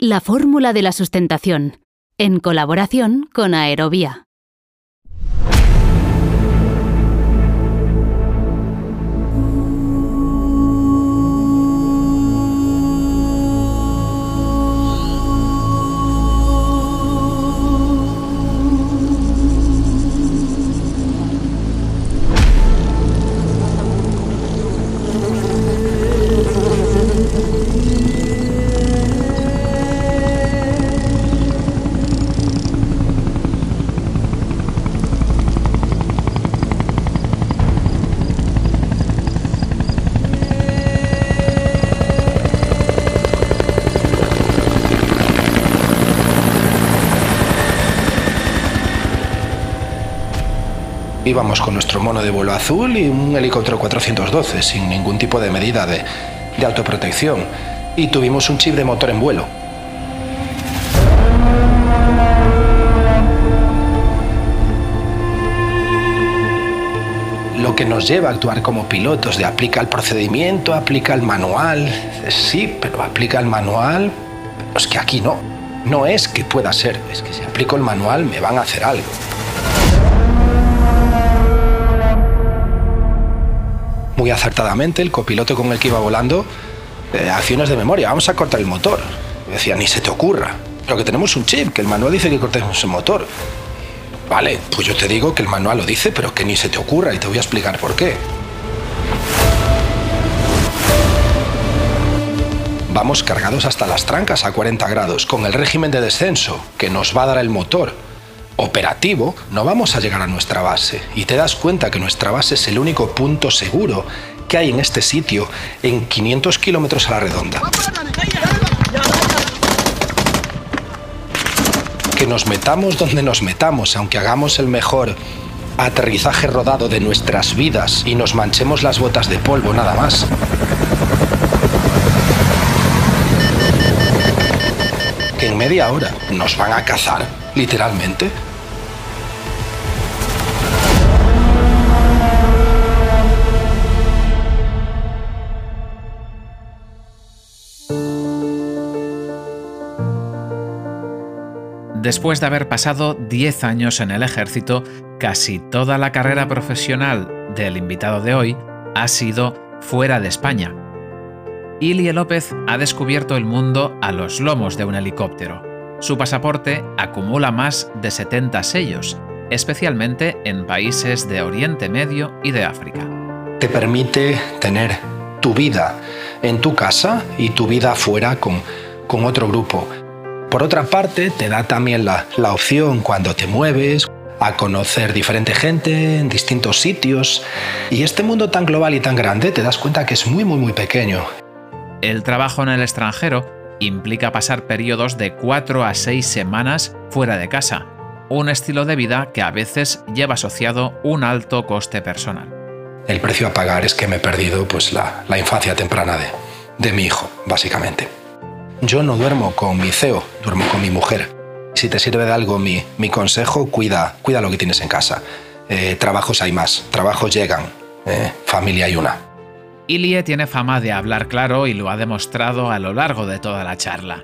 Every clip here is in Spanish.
La fórmula de la sustentación, en colaboración con Aerovía. Íbamos con nuestro mono de vuelo azul y un helicóptero 412 sin ningún tipo de medida de, de autoprotección. Y tuvimos un chip de motor en vuelo. Lo que nos lleva a actuar como pilotos de aplica el procedimiento, aplica el manual. Sí, pero aplica el manual. Es que aquí no. No es que pueda ser, es que si aplico el manual me van a hacer algo. Acertadamente el copiloto con el que iba volando eh, acciones de memoria. Vamos a cortar el motor. decía, ni se te ocurra. Pero que tenemos un chip, que el manual dice que cortemos el motor. Vale, pues yo te digo que el manual lo dice, pero que ni se te ocurra y te voy a explicar por qué. Vamos cargados hasta las trancas a 40 grados, con el régimen de descenso que nos va a dar el motor operativo, no vamos a llegar a nuestra base. Y te das cuenta que nuestra base es el único punto seguro que hay en este sitio en 500 kilómetros a la redonda. Que nos metamos donde nos metamos, aunque hagamos el mejor aterrizaje rodado de nuestras vidas y nos manchemos las botas de polvo nada más. Que en media hora nos van a cazar, literalmente. Después de haber pasado 10 años en el ejército, casi toda la carrera profesional del invitado de hoy ha sido fuera de España. Ilie López ha descubierto el mundo a los lomos de un helicóptero. Su pasaporte acumula más de 70 sellos, especialmente en países de Oriente Medio y de África. Te permite tener tu vida en tu casa y tu vida fuera con, con otro grupo. Por otra parte, te da también la, opción cuando te mueves a conocer diferente gente en distintos sitios. Y este mundo tan global y tan grande te das cuenta que es muy, muy, muy pequeño. El trabajo en el extranjero implica pasar periodos de 4 a 6 semanas fuera de casa, un estilo de vida que a veces lleva asociado un alto coste personal. El precio a pagar es que me he perdido pues, la, infancia temprana de, de mi hijo, básicamente. Yo no duermo con mi CEO, duermo con mi mujer. Si te sirve de algo mi, consejo, cuida, cuida lo que tienes en casa. Eh, trabajos hay más, trabajos llegan, eh, familia hay una. Ilie tiene fama de hablar claro y lo ha demostrado a lo largo de toda la charla.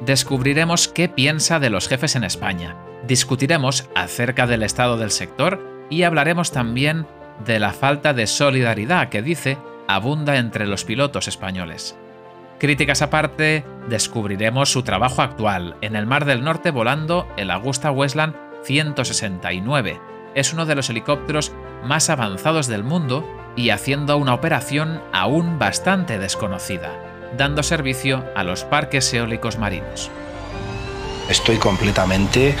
Descubriremos qué piensa de los jefes en España, discutiremos acerca del estado del sector y hablaremos también de la falta de solidaridad que dice abunda entre los pilotos españoles. Críticas aparte, descubriremos su trabajo actual en el Mar del Norte volando el Augusta Westland 169. Es uno de los helicópteros más avanzados del mundo y haciendo una operación aún bastante desconocida, dando servicio a los parques eólicos marinos. Estoy completamente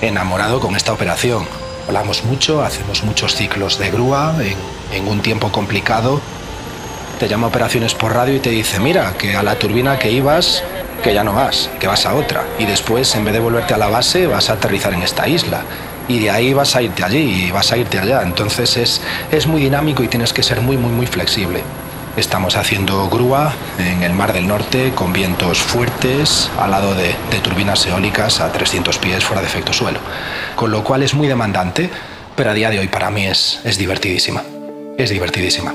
enamorado con esta operación. Volamos mucho, hacemos muchos ciclos de grúa en un tiempo complicado llama operaciones por radio y te dice, mira, que a la turbina que ibas, que ya no vas, que vas a otra. Y después, en vez de volverte a la base, vas a aterrizar en esta isla. Y de ahí vas a irte allí y vas a irte allá. Entonces es, es muy dinámico y tienes que ser muy, muy, muy flexible. Estamos haciendo grúa en el Mar del Norte con vientos fuertes al lado de, de, turbinas eólicas a 300 pies fuera de efecto suelo. Con lo cual es muy demandante, pero a día de hoy para mí es, es divertidísima. Es divertidísima.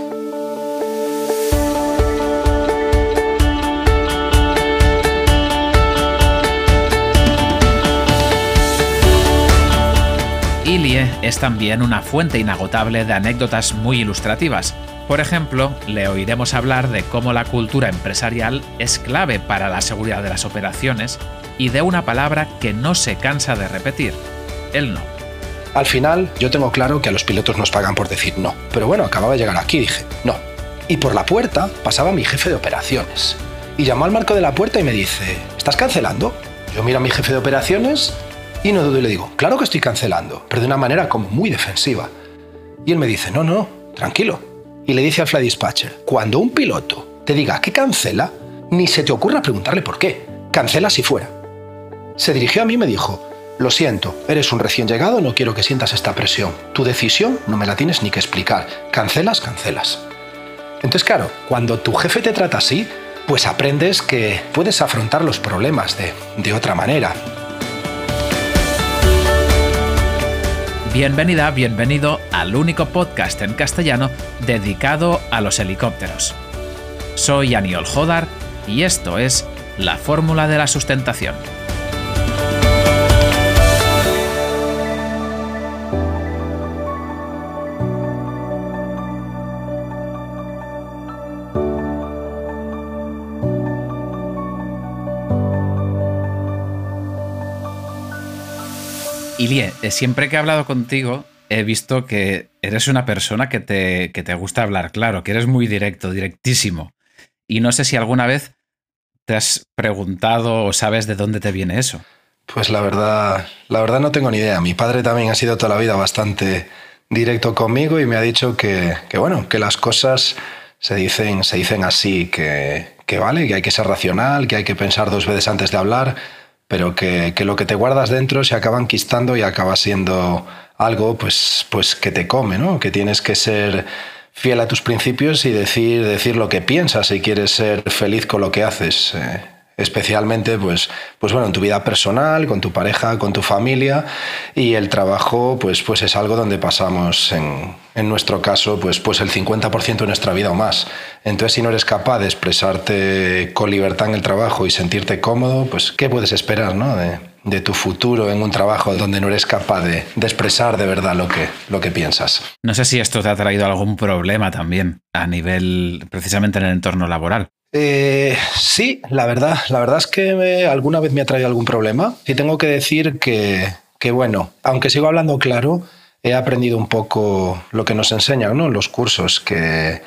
Ilie es también una fuente inagotable de anécdotas muy ilustrativas. Por ejemplo, le oiremos hablar de cómo la cultura empresarial es clave para la seguridad de las operaciones y de una palabra que no se cansa de repetir, el no. Al final, yo tengo claro que a los pilotos nos pagan por decir no. Pero bueno, acababa de llegar aquí y dije, no. Y por la puerta pasaba mi jefe de operaciones. Y llamó al marco de la puerta y me dice, ¿estás cancelando? Yo miro a mi jefe de operaciones y no dudo y le digo, claro que estoy cancelando, pero de una manera como muy defensiva. Y él me dice, no, no, tranquilo. Y le dice al fly dispatcher, cuando un piloto te diga que cancela, ni se te ocurra preguntarle por qué. Cancela si fuera. Se dirigió a mí y me dijo, lo siento, eres un recién llegado, no quiero que sientas esta presión. Tu decisión no me la tienes ni que explicar. Cancelas, cancelas. Entonces, claro, cuando tu jefe te trata así, pues aprendes que puedes afrontar los problemas de, de otra manera. Bienvenida, bienvenido al único podcast en castellano dedicado a los helicópteros. Soy Aniol Jodar y esto es La Fórmula de la Sustentación. Ilie, eh, siempre que he hablado contigo, he visto que eres una persona que te, que te gusta hablar claro, que eres muy directo, directísimo. Y no sé si alguna vez te has preguntado o sabes de dónde te viene eso. Pues la verdad, la verdad no tengo ni idea. Mi padre también ha sido toda la vida bastante directo conmigo y me ha dicho que, que bueno, que las cosas se dicen, se dicen así, que, que vale, que hay que ser racional, que hay que pensar dos veces antes de hablar pero que, lo que te guardas dentro se acaba enquistando y acaba siendo algo pues, pues que te come, ¿no? Que tienes que ser fiel a tus principios y decir, decir lo que piensas si quieres ser feliz con lo que haces. Eh especialmente pues, pues bueno, en tu vida personal, con tu pareja, con tu familia y el trabajo pues, pues es algo donde pasamos en, en nuestro caso pues, pues el 50% de nuestra vida o más. Entonces si no eres capaz de expresarte con libertad en el trabajo y sentirte cómodo, pues ¿qué puedes esperar ¿no? de, de tu futuro en un trabajo donde no eres capaz de, de, expresar de verdad lo que, lo que piensas? No sé si esto te ha traído algún problema también a nivel precisamente en el entorno laboral. Eh, sí, la verdad, la verdad es que alguna vez me ha traído algún problema. Y tengo que decir que, que, bueno, aunque sigo hablando claro, he aprendido un poco lo que nos enseñan ¿no? en los cursos, que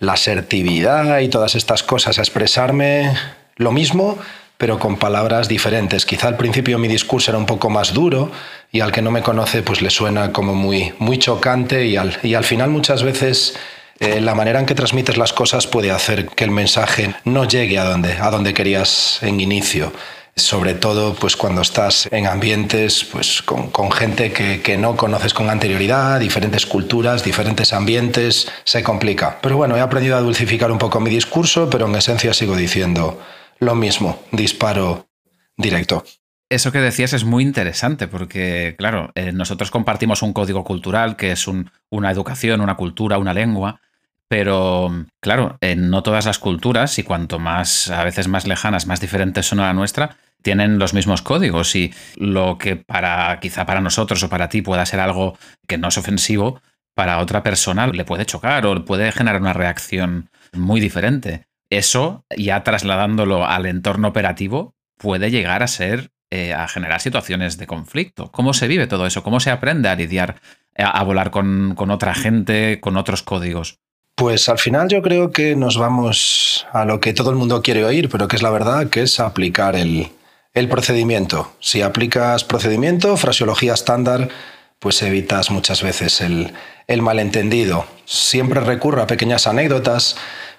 la asertividad y todas estas cosas, a expresarme lo mismo, pero con palabras diferentes. Quizá al principio mi discurso era un poco más duro y al que no me conoce pues le suena como muy, muy chocante y al, y al final muchas veces eh, la manera en que transmites las cosas puede hacer que el mensaje no llegue a donde, a donde querías en inicio sobre todo pues cuando estás en ambientes pues con, gente que, que, no conoces con anterioridad, diferentes culturas, diferentes ambientes, se complica. Pero bueno, he aprendido a dulcificar un poco mi discurso, pero en esencia sigo diciendo lo mismo, disparo directo. Eso que decías es muy interesante porque, claro, eh, nosotros compartimos un código cultural que es un, una educación, una cultura, una lengua, pero, claro, en no todas las culturas, y cuanto más, a veces más lejanas, más diferentes son a la nuestra, tienen los mismos códigos y lo que para quizá para nosotros o para ti pueda ser algo que no es ofensivo, para otra persona le puede chocar o puede generar una reacción muy diferente. Eso, ya trasladándolo al entorno operativo, puede llegar a ser, eh, a generar situaciones de conflicto. ¿Cómo se vive todo eso? ¿Cómo se aprende a lidiar, a, a volar con, con otra gente, con otros códigos? Pues al final yo creo que nos vamos a lo que todo el mundo quiere oír, pero que es la verdad, que es aplicar el, el procedimiento. Si aplicas procedimiento, fraseología estándar, pues evitas muchas veces el, el malentendido. Siempre recurro a pequeñas anécdotas.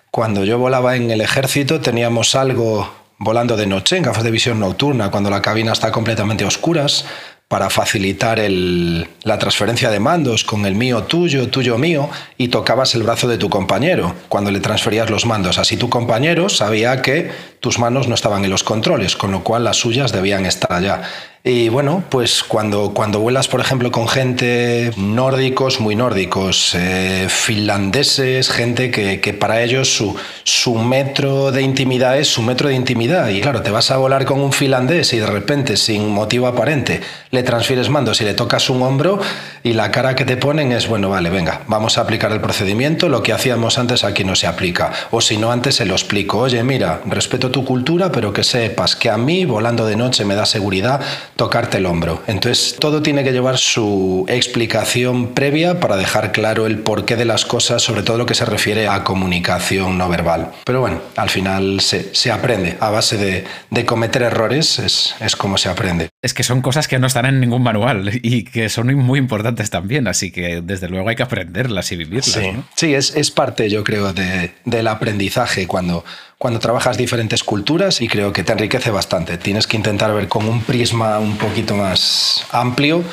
Cuando yo volaba en el ejército teníamos algo volando de noche en gafas de visión nocturna, cuando la cabina está completamente a oscuras, para facilitar la transferencia de mandos con el mío tuyo, tuyo mío, y tocabas el brazo de tu compañero cuando le transferías los mandos. Así tu compañero sabía que tus manos no estaban en los controles, con lo cual las suyas debían estar allá. Y bueno, pues cuando, cuando vuelas, por ejemplo, con gente nórdicos, muy nórdicos, eh, finlandeses, gente que, para ellos su, su metro de intimidad es su metro de intimidad. Y claro, te vas a volar con un finlandés y de repente, sin motivo aparente, le transfieres mandos y le tocas un hombro y la cara que te ponen es, bueno, vale, venga, vamos a aplicar el procedimiento, lo que hacíamos antes aquí no se aplica. O si no, antes se lo explico, oye, mira, respeto tu cultura, pero que sepas que a mí, volando de noche, me da seguridad tocarte el hombro. Entonces, todo tiene que llevar su explicación previa para dejar claro el porqué de las cosas, sobre todo lo que se refiere a comunicación no verbal. Pero bueno, al final se, se aprende. A base de, de cometer errores es, es como se aprende. Es que son cosas que no están en ningún manual y que son muy importantes también, así que desde luego hay que aprenderlas y vivirlas. Sí, sí es, es, parte, yo creo, de, del aprendizaje cuando cuando trabajas diferentes culturas y creo que te enriquece bastante. Tienes que intentar ver con un prisma un poquito más amplio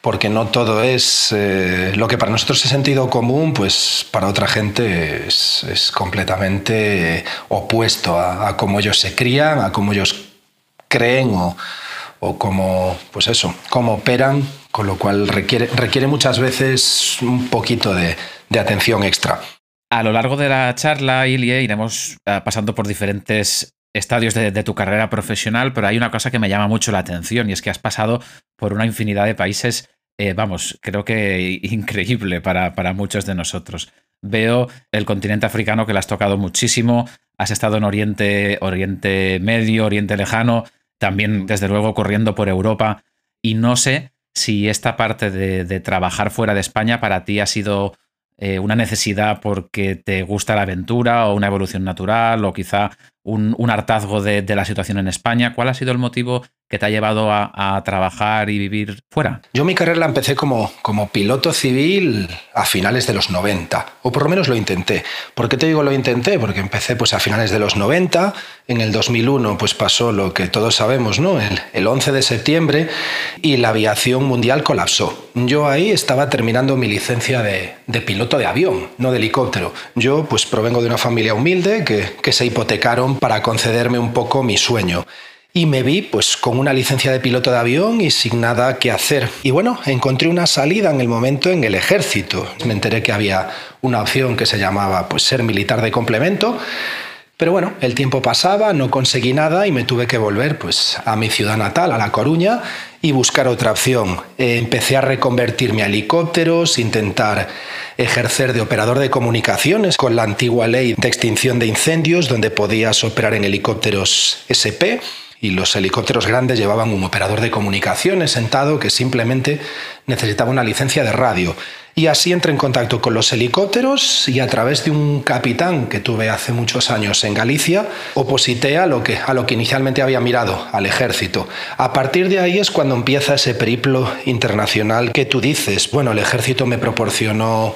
porque no todo es eh, lo que para nosotros es sentido común, pues para otra gente es, es completamente opuesto a, a, cómo ellos se crían, a cómo ellos creen o, o cómo, pues eso, cómo operan, con lo cual requiere, requiere muchas veces un poquito de, de atención extra. A lo largo de la charla, Ilie, iremos uh, pasando por diferentes estadios de, tu carrera profesional, pero hay una cosa que me llama mucho la atención y es que has pasado por una infinidad de países, eh, vamos, creo que increíble para, para muchos de nosotros. Veo el continente africano que le has tocado muchísimo, has estado en Oriente, Oriente Medio, Oriente Lejano, también desde luego corriendo por Europa y no sé si esta parte de trabajar fuera de España para ti ha sido eh, una necesidad porque te gusta la aventura o una evolución natural o quizá un, un hartazgo de, de, la situación en España. ¿Cuál ha sido el motivo que te ha llevado a, a, trabajar y vivir fuera? Yo mi carrera la empecé como, como piloto civil a finales de los 90, o por lo menos lo intenté. ¿Por qué te digo lo intenté? Porque empecé pues a finales de los 90, en el 2001 pues pasó lo que todos sabemos, ¿no? El, el 11 de septiembre y la aviación mundial colapsó. Yo ahí estaba terminando mi licencia de, de piloto de avión, no de helicóptero. Yo pues provengo de una familia humilde que, que se hipotecaron para concederme un poco mi sueño y me vi pues con una licencia de piloto de avión y sin nada que hacer. Y bueno, encontré una salida en el momento en el ejército. Me enteré que había una opción que se llamaba pues ser militar de complemento. Pero bueno, el tiempo pasaba, no conseguí nada y me tuve que volver pues a mi ciudad natal, a La Coruña, y buscar otra opción. Eh, empecé a reconvertirme a helicópteros, intentar ejercer de operador de comunicaciones con la antigua ley de extinción de incendios, donde podías operar en helicópteros SP y los helicópteros grandes llevaban un operador de comunicaciones sentado que simplemente necesitaba una licencia de radio. Y así entré en contacto con los helicópteros y a través de un capitán que tuve hace muchos años en Galicia, oposité a lo que, a lo que inicialmente había mirado, al ejército. A partir de ahí es cuando empieza ese periplo internacional que tú dices, bueno, el ejército me proporcionó,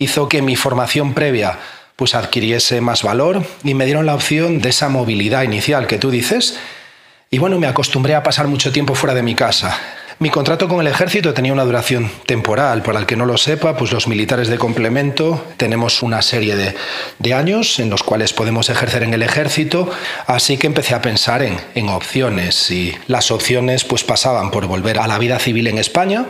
hizo que mi formación previa pues adquiriese más valor y me dieron la opción de esa movilidad inicial que tú dices y bueno, me acostumbré a pasar mucho tiempo fuera de mi casa. Mi contrato con el ejército tenía una duración temporal. Para el que no lo sepa, pues los militares de complemento tenemos una serie de, de años en los cuales podemos ejercer en el ejército. Así que empecé a pensar en, en opciones y las opciones pues pasaban por volver a la vida civil en España.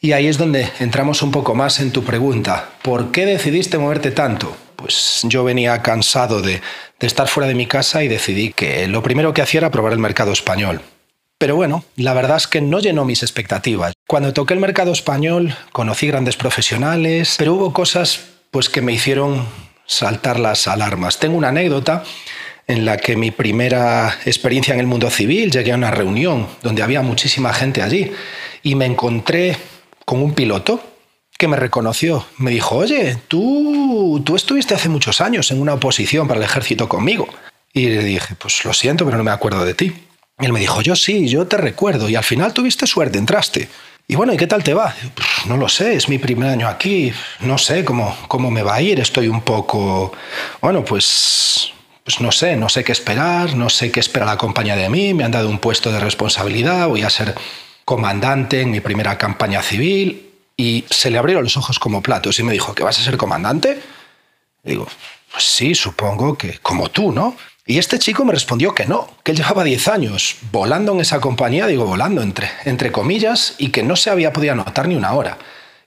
Y ahí es donde entramos un poco más en tu pregunta. ¿Por qué decidiste moverte tanto? Pues yo venía cansado de, de estar fuera de mi casa y decidí que lo primero que hacía era probar el mercado español. Pero bueno, la verdad es que no llenó mis expectativas. Cuando toqué el mercado español conocí grandes profesionales, pero hubo cosas pues que me hicieron saltar las alarmas. Tengo una anécdota en la que mi primera experiencia en el mundo civil llegué a una reunión donde había muchísima gente allí y me encontré con un piloto que me reconoció. Me dijo, oye, tú, tú estuviste hace muchos años en una oposición para el ejército conmigo. Y le dije, pues lo siento, pero no me acuerdo de ti. Él me dijo, yo sí, yo te recuerdo. Y al final tuviste suerte, entraste. Y bueno, ¿y qué tal te va? No lo sé, es mi primer año aquí. No sé cómo, cómo me va a ir. Estoy un poco... Bueno, pues... Pues no sé, no sé qué esperar, no sé qué espera la compañía de mí. Me han dado un puesto de responsabilidad, voy a ser comandante en mi primera campaña civil y se le abrieron los ojos como platos y me dijo, ¿que vas a ser comandante? Y digo, pues sí, supongo que como tú, ¿no? Y este chico me respondió que no, que él llevaba 10 años volando en esa compañía, digo volando entre, entre comillas, y que no se había podido anotar ni una hora.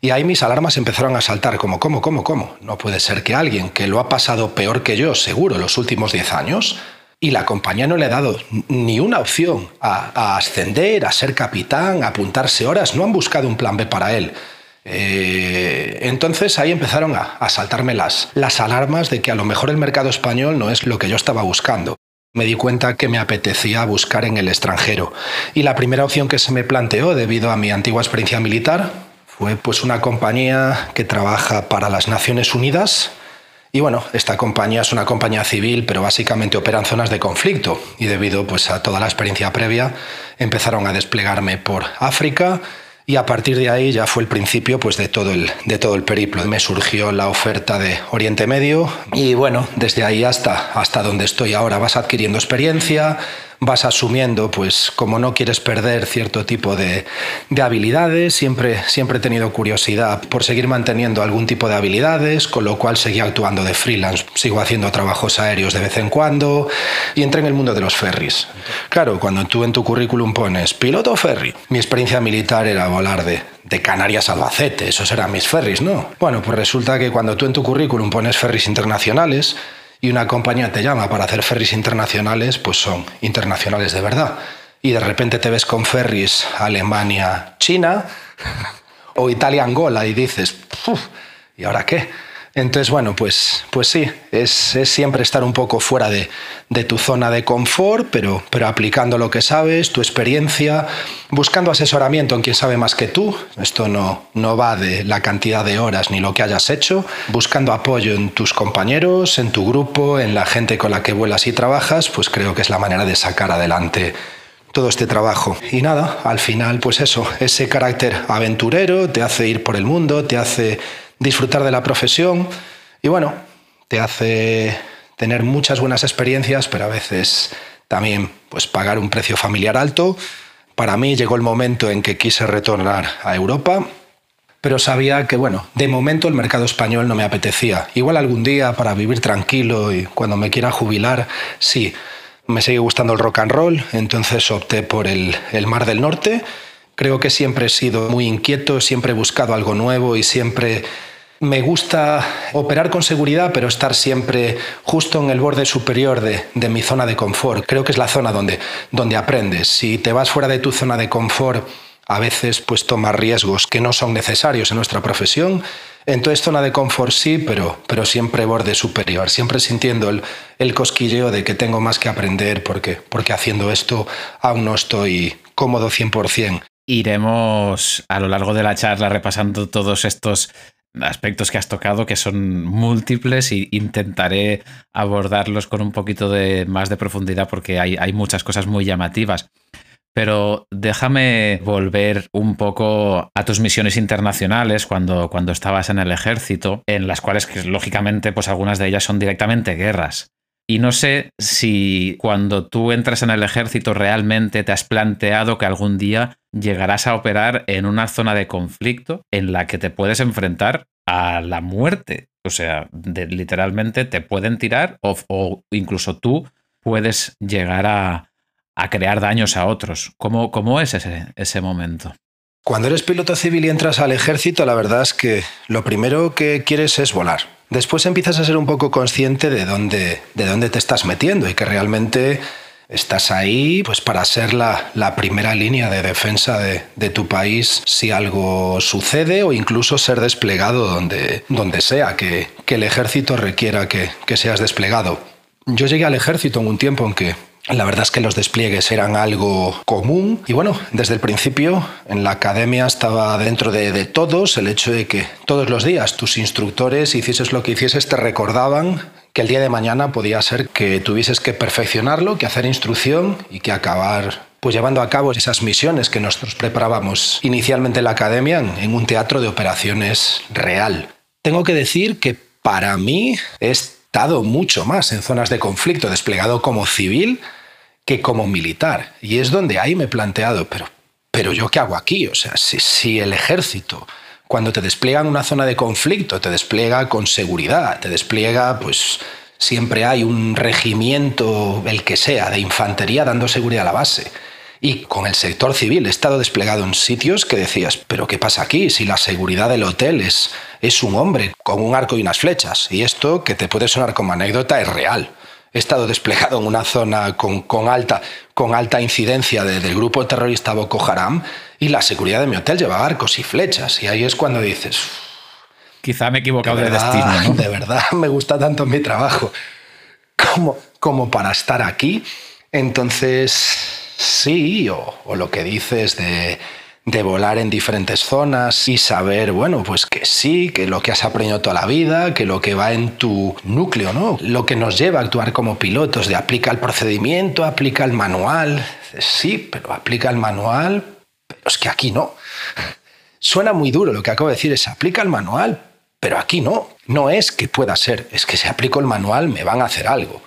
Y ahí mis alarmas empezaron a saltar, como, ¿cómo, cómo, cómo? No puede ser que alguien que lo ha pasado peor que yo, seguro, los últimos 10 años, y la compañía no le ha dado ni una opción a, ascender, a ser capitán, a apuntarse horas, no han buscado un plan B para él. Eh, entonces ahí empezaron a, saltarme las, las alarmas de que a lo mejor el mercado español no es lo que yo estaba buscando. Me di cuenta que me apetecía buscar en el extranjero. Y la primera opción que se me planteó debido a mi antigua experiencia militar fue pues una compañía que trabaja para las Naciones Unidas, y bueno, esta compañía es una compañía civil, pero básicamente opera en zonas de conflicto y debido pues, a toda la experiencia previa empezaron a desplegarme por África y a partir de ahí ya fue el principio pues, de, todo el, de todo el periplo. Me surgió la oferta de Oriente Medio y bueno, desde ahí hasta, hasta donde estoy ahora vas adquiriendo experiencia, vas asumiendo, pues como no quieres perder cierto tipo de, habilidades, siempre, siempre he tenido curiosidad por seguir manteniendo algún tipo de habilidades, con lo cual seguí actuando de freelance, sigo haciendo trabajos aéreos de vez en cuando y entré en el mundo de los ferries. Claro, cuando tú en tu currículum pones piloto ferry, mi experiencia militar era volar de, de Canarias a Albacete, esos eran mis ferries, ¿no? Bueno, pues resulta que cuando tú en tu currículum pones ferries internacionales, y una compañía te llama para hacer ferries internacionales, pues son internacionales de verdad. Y de repente te ves con ferries Alemania-China o Italia-Angola y dices, ¿y ahora qué? Entonces, bueno, pues, pues sí, es, siempre estar un poco fuera de, tu zona de confort, pero, pero aplicando lo que sabes, tu experiencia, buscando asesoramiento en quien sabe más que tú. Esto no, no va de la cantidad de horas ni lo que hayas hecho, buscando apoyo en tus compañeros, en tu grupo, en la gente con la que vuelas y trabajas, pues creo que es la manera de sacar adelante todo este trabajo. Y nada, al final, pues eso, ese carácter aventurero te hace ir por el mundo, te hace disfrutar de la profesión y bueno, te hace tener muchas buenas experiencias, pero a veces también pues pagar un precio familiar alto. Para mí llegó el momento en que quise retornar a Europa, pero sabía que bueno, de momento el mercado español no me apetecía. Igual algún día para vivir tranquilo y cuando me quiera jubilar, sí. Me sigue gustando el rock and roll, entonces opté por el, el Mar del Norte. Creo que siempre he sido muy inquieto, siempre he buscado algo nuevo y siempre me gusta operar con seguridad, pero estar siempre justo en el borde superior de, mi zona de confort. Creo que es la zona donde, donde aprendes. Si te vas fuera de tu zona de confort, a veces pues tomas riesgos que no son necesarios en nuestra profesión. Entonces zona de confort sí, pero, pero siempre borde superior, siempre sintiendo el, el cosquilleo de que tengo más que aprender porque, porque haciendo esto aún no estoy cómodo 100%. Iremos a lo largo de la charla repasando todos estos aspectos que has tocado que son múltiples e intentaré abordarlos con un poquito de más de profundidad porque hay, hay muchas cosas muy llamativas. Pero déjame volver un poco a tus misiones internacionales cuando, cuando estabas en el ejército, en las cuales, lógicamente, pues algunas de ellas son directamente guerras. Y no sé si cuando tú entras en el ejército realmente te has planteado que algún día llegarás a operar en una zona de conflicto en la que te puedes enfrentar a la muerte. O sea, literalmente te pueden tirar o, incluso tú puedes llegar a, crear daños a otros. ¿Cómo, cómo es ese, ese momento? Cuando eres piloto civil y entras al ejército, la verdad es que lo primero que quieres es volar después empiezas a ser un poco consciente de dónde, de dónde te estás metiendo y que realmente estás ahí pues para ser la, primera línea de defensa de, tu país si algo sucede o incluso ser desplegado donde, donde sea que, el ejército requiera que, que seas desplegado. Yo llegué al ejército en un tiempo en que la verdad es que los despliegues eran algo común y bueno, desde el principio en la academia estaba dentro de, todos el hecho de que todos los días tus instructores, hicieses lo que hicieses, te recordaban que el día de mañana podía ser que tuvieses que perfeccionarlo, que hacer instrucción y que acabar pues llevando a cabo esas misiones que nosotros preparábamos inicialmente en la academia en un teatro de operaciones real. Tengo que decir que para mí he mucho más en zonas de conflicto desplegado como civil que como militar. Y es donde ahí me he planteado, pero, pero yo qué hago aquí? O sea, si, si el ejército, cuando te despliega en una zona de conflicto, te despliega con seguridad, te despliega pues Siempre hay un regimiento, el que sea, de infantería dando seguridad a la base. Y con el sector civil he estado desplegado en sitios que decías, pero ¿qué pasa aquí? Si la seguridad del hotel es, es un hombre con un arco y unas flechas. Y esto, que te puede sonar como anécdota, es real. He estado desplegado en una zona con, alta, con alta incidencia del grupo terrorista Boko Haram y la seguridad de mi hotel llevaba arcos y flechas. Y ahí es cuando dices... Quizá me he equivocado de, destino. De verdad, me gusta tanto mi trabajo como, como para estar aquí. Entonces, Sí, o, lo que dices de, volar en diferentes zonas y saber, bueno, pues que sí, que lo que has aprendido toda la vida, que lo que va en tu núcleo, ¿no? Lo que nos lleva a actuar como pilotos, de aplica el procedimiento, aplica el manual. Sí, pero aplica el manual, pero es que aquí no. Suena muy duro lo que acabo de decir, es aplica el manual, pero aquí no. No es que pueda ser, es que si aplico el manual me van a hacer algo.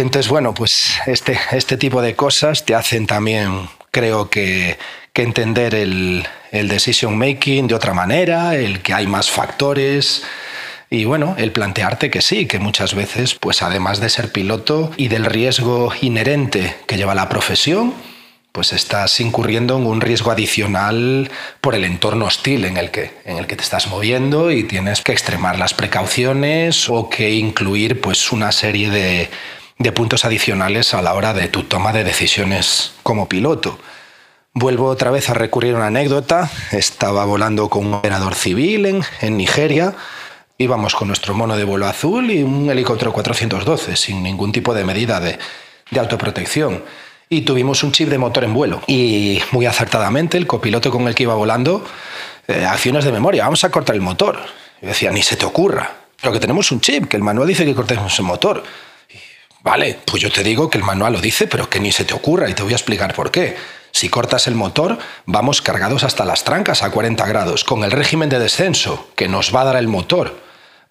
Entonces, bueno, pues este, este tipo de cosas te hacen también, creo que, entender el, decision making de otra manera, el que hay más factores. Y bueno, el plantearte que sí, que muchas veces, pues además de ser piloto y del riesgo inherente que lleva la profesión, pues estás incurriendo en un riesgo adicional por el entorno hostil en el que, en el que te estás moviendo y tienes que extremar las precauciones o que incluir pues una serie de, de puntos adicionales a la hora de tu toma de decisiones como piloto. Vuelvo otra vez a recurrir a una anécdota. Estaba volando con un operador civil en, Nigeria. Íbamos con nuestro mono de vuelo azul y un helicóptero 412 sin ningún tipo de medida de, de autoprotección. Y tuvimos un chip de motor en vuelo. Y muy acertadamente el copiloto con el que iba volando, eh, acciones de memoria, vamos a cortar el motor. Yo decía, ni se te ocurra. Pero que tenemos un chip, que el manual dice que cortemos el motor. Vale, pues yo te digo que el manual lo dice, pero que ni se te ocurra y te voy a explicar por qué. Si cortas el motor, vamos cargados hasta las trancas a 40 grados, con el régimen de descenso que nos va a dar el motor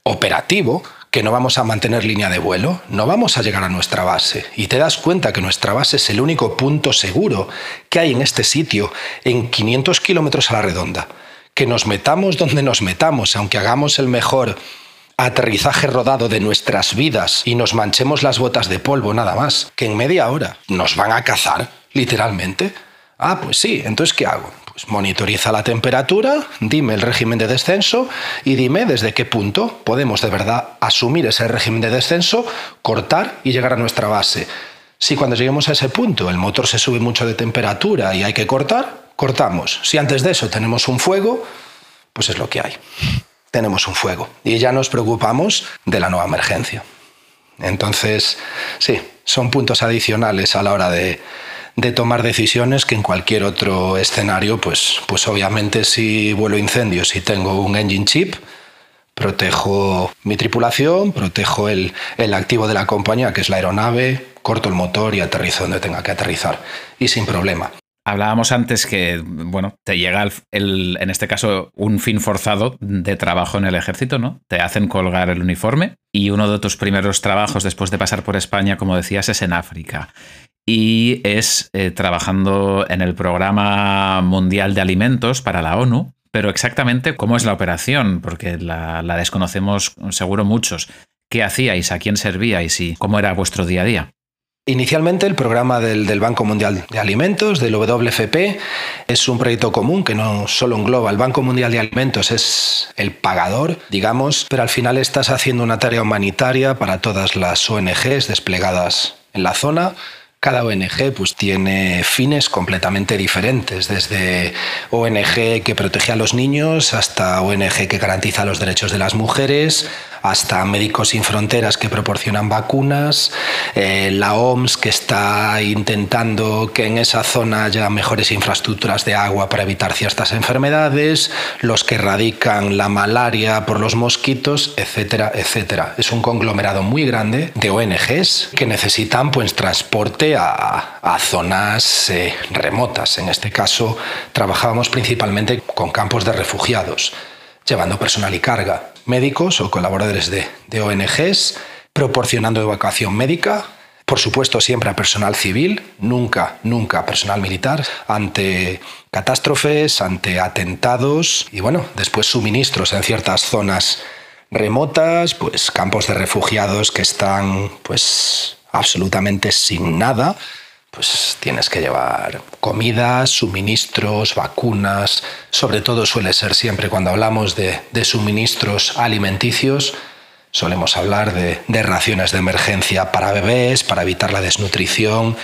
operativo, que no vamos a mantener línea de vuelo, no vamos a llegar a nuestra base. Y te das cuenta que nuestra base es el único punto seguro que hay en este sitio, en 500 kilómetros a la redonda. Que nos metamos donde nos metamos, aunque hagamos el mejor aterrizaje rodado de nuestras vidas y nos manchemos las botas de polvo nada más, que en media hora nos van a cazar, literalmente. Ah, pues sí, entonces ¿qué hago? Pues monitoriza la temperatura, dime el régimen de descenso y dime desde qué punto podemos de verdad asumir ese régimen de descenso, cortar y llegar a nuestra base. Si cuando lleguemos a ese punto el motor se sube mucho de temperatura y hay que cortar, cortamos. Si antes de eso tenemos un fuego, pues es lo que hay tenemos un fuego y ya nos preocupamos de la nueva emergencia. Entonces, sí, son puntos adicionales a la hora de, tomar decisiones que en cualquier otro escenario, pues, pues obviamente si vuelo incendios y tengo un engine chip, protejo mi tripulación, protejo el, el activo de la compañía, que es la aeronave, corto el motor y aterrizo donde tenga que aterrizar y sin problema. Hablábamos antes que, bueno, te llega el, en este caso un fin forzado de trabajo en el ejército, ¿no? Te hacen colgar el uniforme y uno de tus primeros trabajos después de pasar por España, como decías, es en África. Y es eh, trabajando en el Programa Mundial de Alimentos para la ONU. Pero exactamente cómo es la operación, porque la, desconocemos seguro muchos. ¿Qué hacíais? ¿A quién servíais? ¿Y cómo era vuestro día a día? Inicialmente el programa del, Banco Mundial de Alimentos, del WFP, es un proyecto común que no solo engloba el Banco Mundial de Alimentos, es el pagador, digamos, pero al final estás haciendo una tarea humanitaria para todas las ONGs desplegadas en la zona. Cada ONG pues, tiene fines completamente diferentes, desde ONG que protege a los niños hasta ONG que garantiza los derechos de las mujeres, hasta Médicos Sin Fronteras que proporcionan vacunas, eh, la OMS que está intentando que en esa zona haya mejores infraestructuras de agua para evitar ciertas enfermedades, los que erradican la malaria por los mosquitos, etcétera, etcétera. Es un conglomerado muy grande de ONGs que necesitan pues, transporte a, zonas eh, remotas. En este caso, trabajábamos principalmente con campos de refugiados llevando personal y carga, médicos o colaboradores de, ONGs, proporcionando evacuación médica, por supuesto siempre a personal civil, nunca, nunca personal militar, ante catástrofes, ante atentados y bueno, después suministros en ciertas zonas remotas, pues campos de refugiados que están pues absolutamente sin nada, pues tienes que llevar comida, suministros, vacunas, sobre todo suele ser siempre cuando hablamos de, suministros alimenticios, solemos hablar de, raciones de emergencia para bebés, para evitar la desnutrición,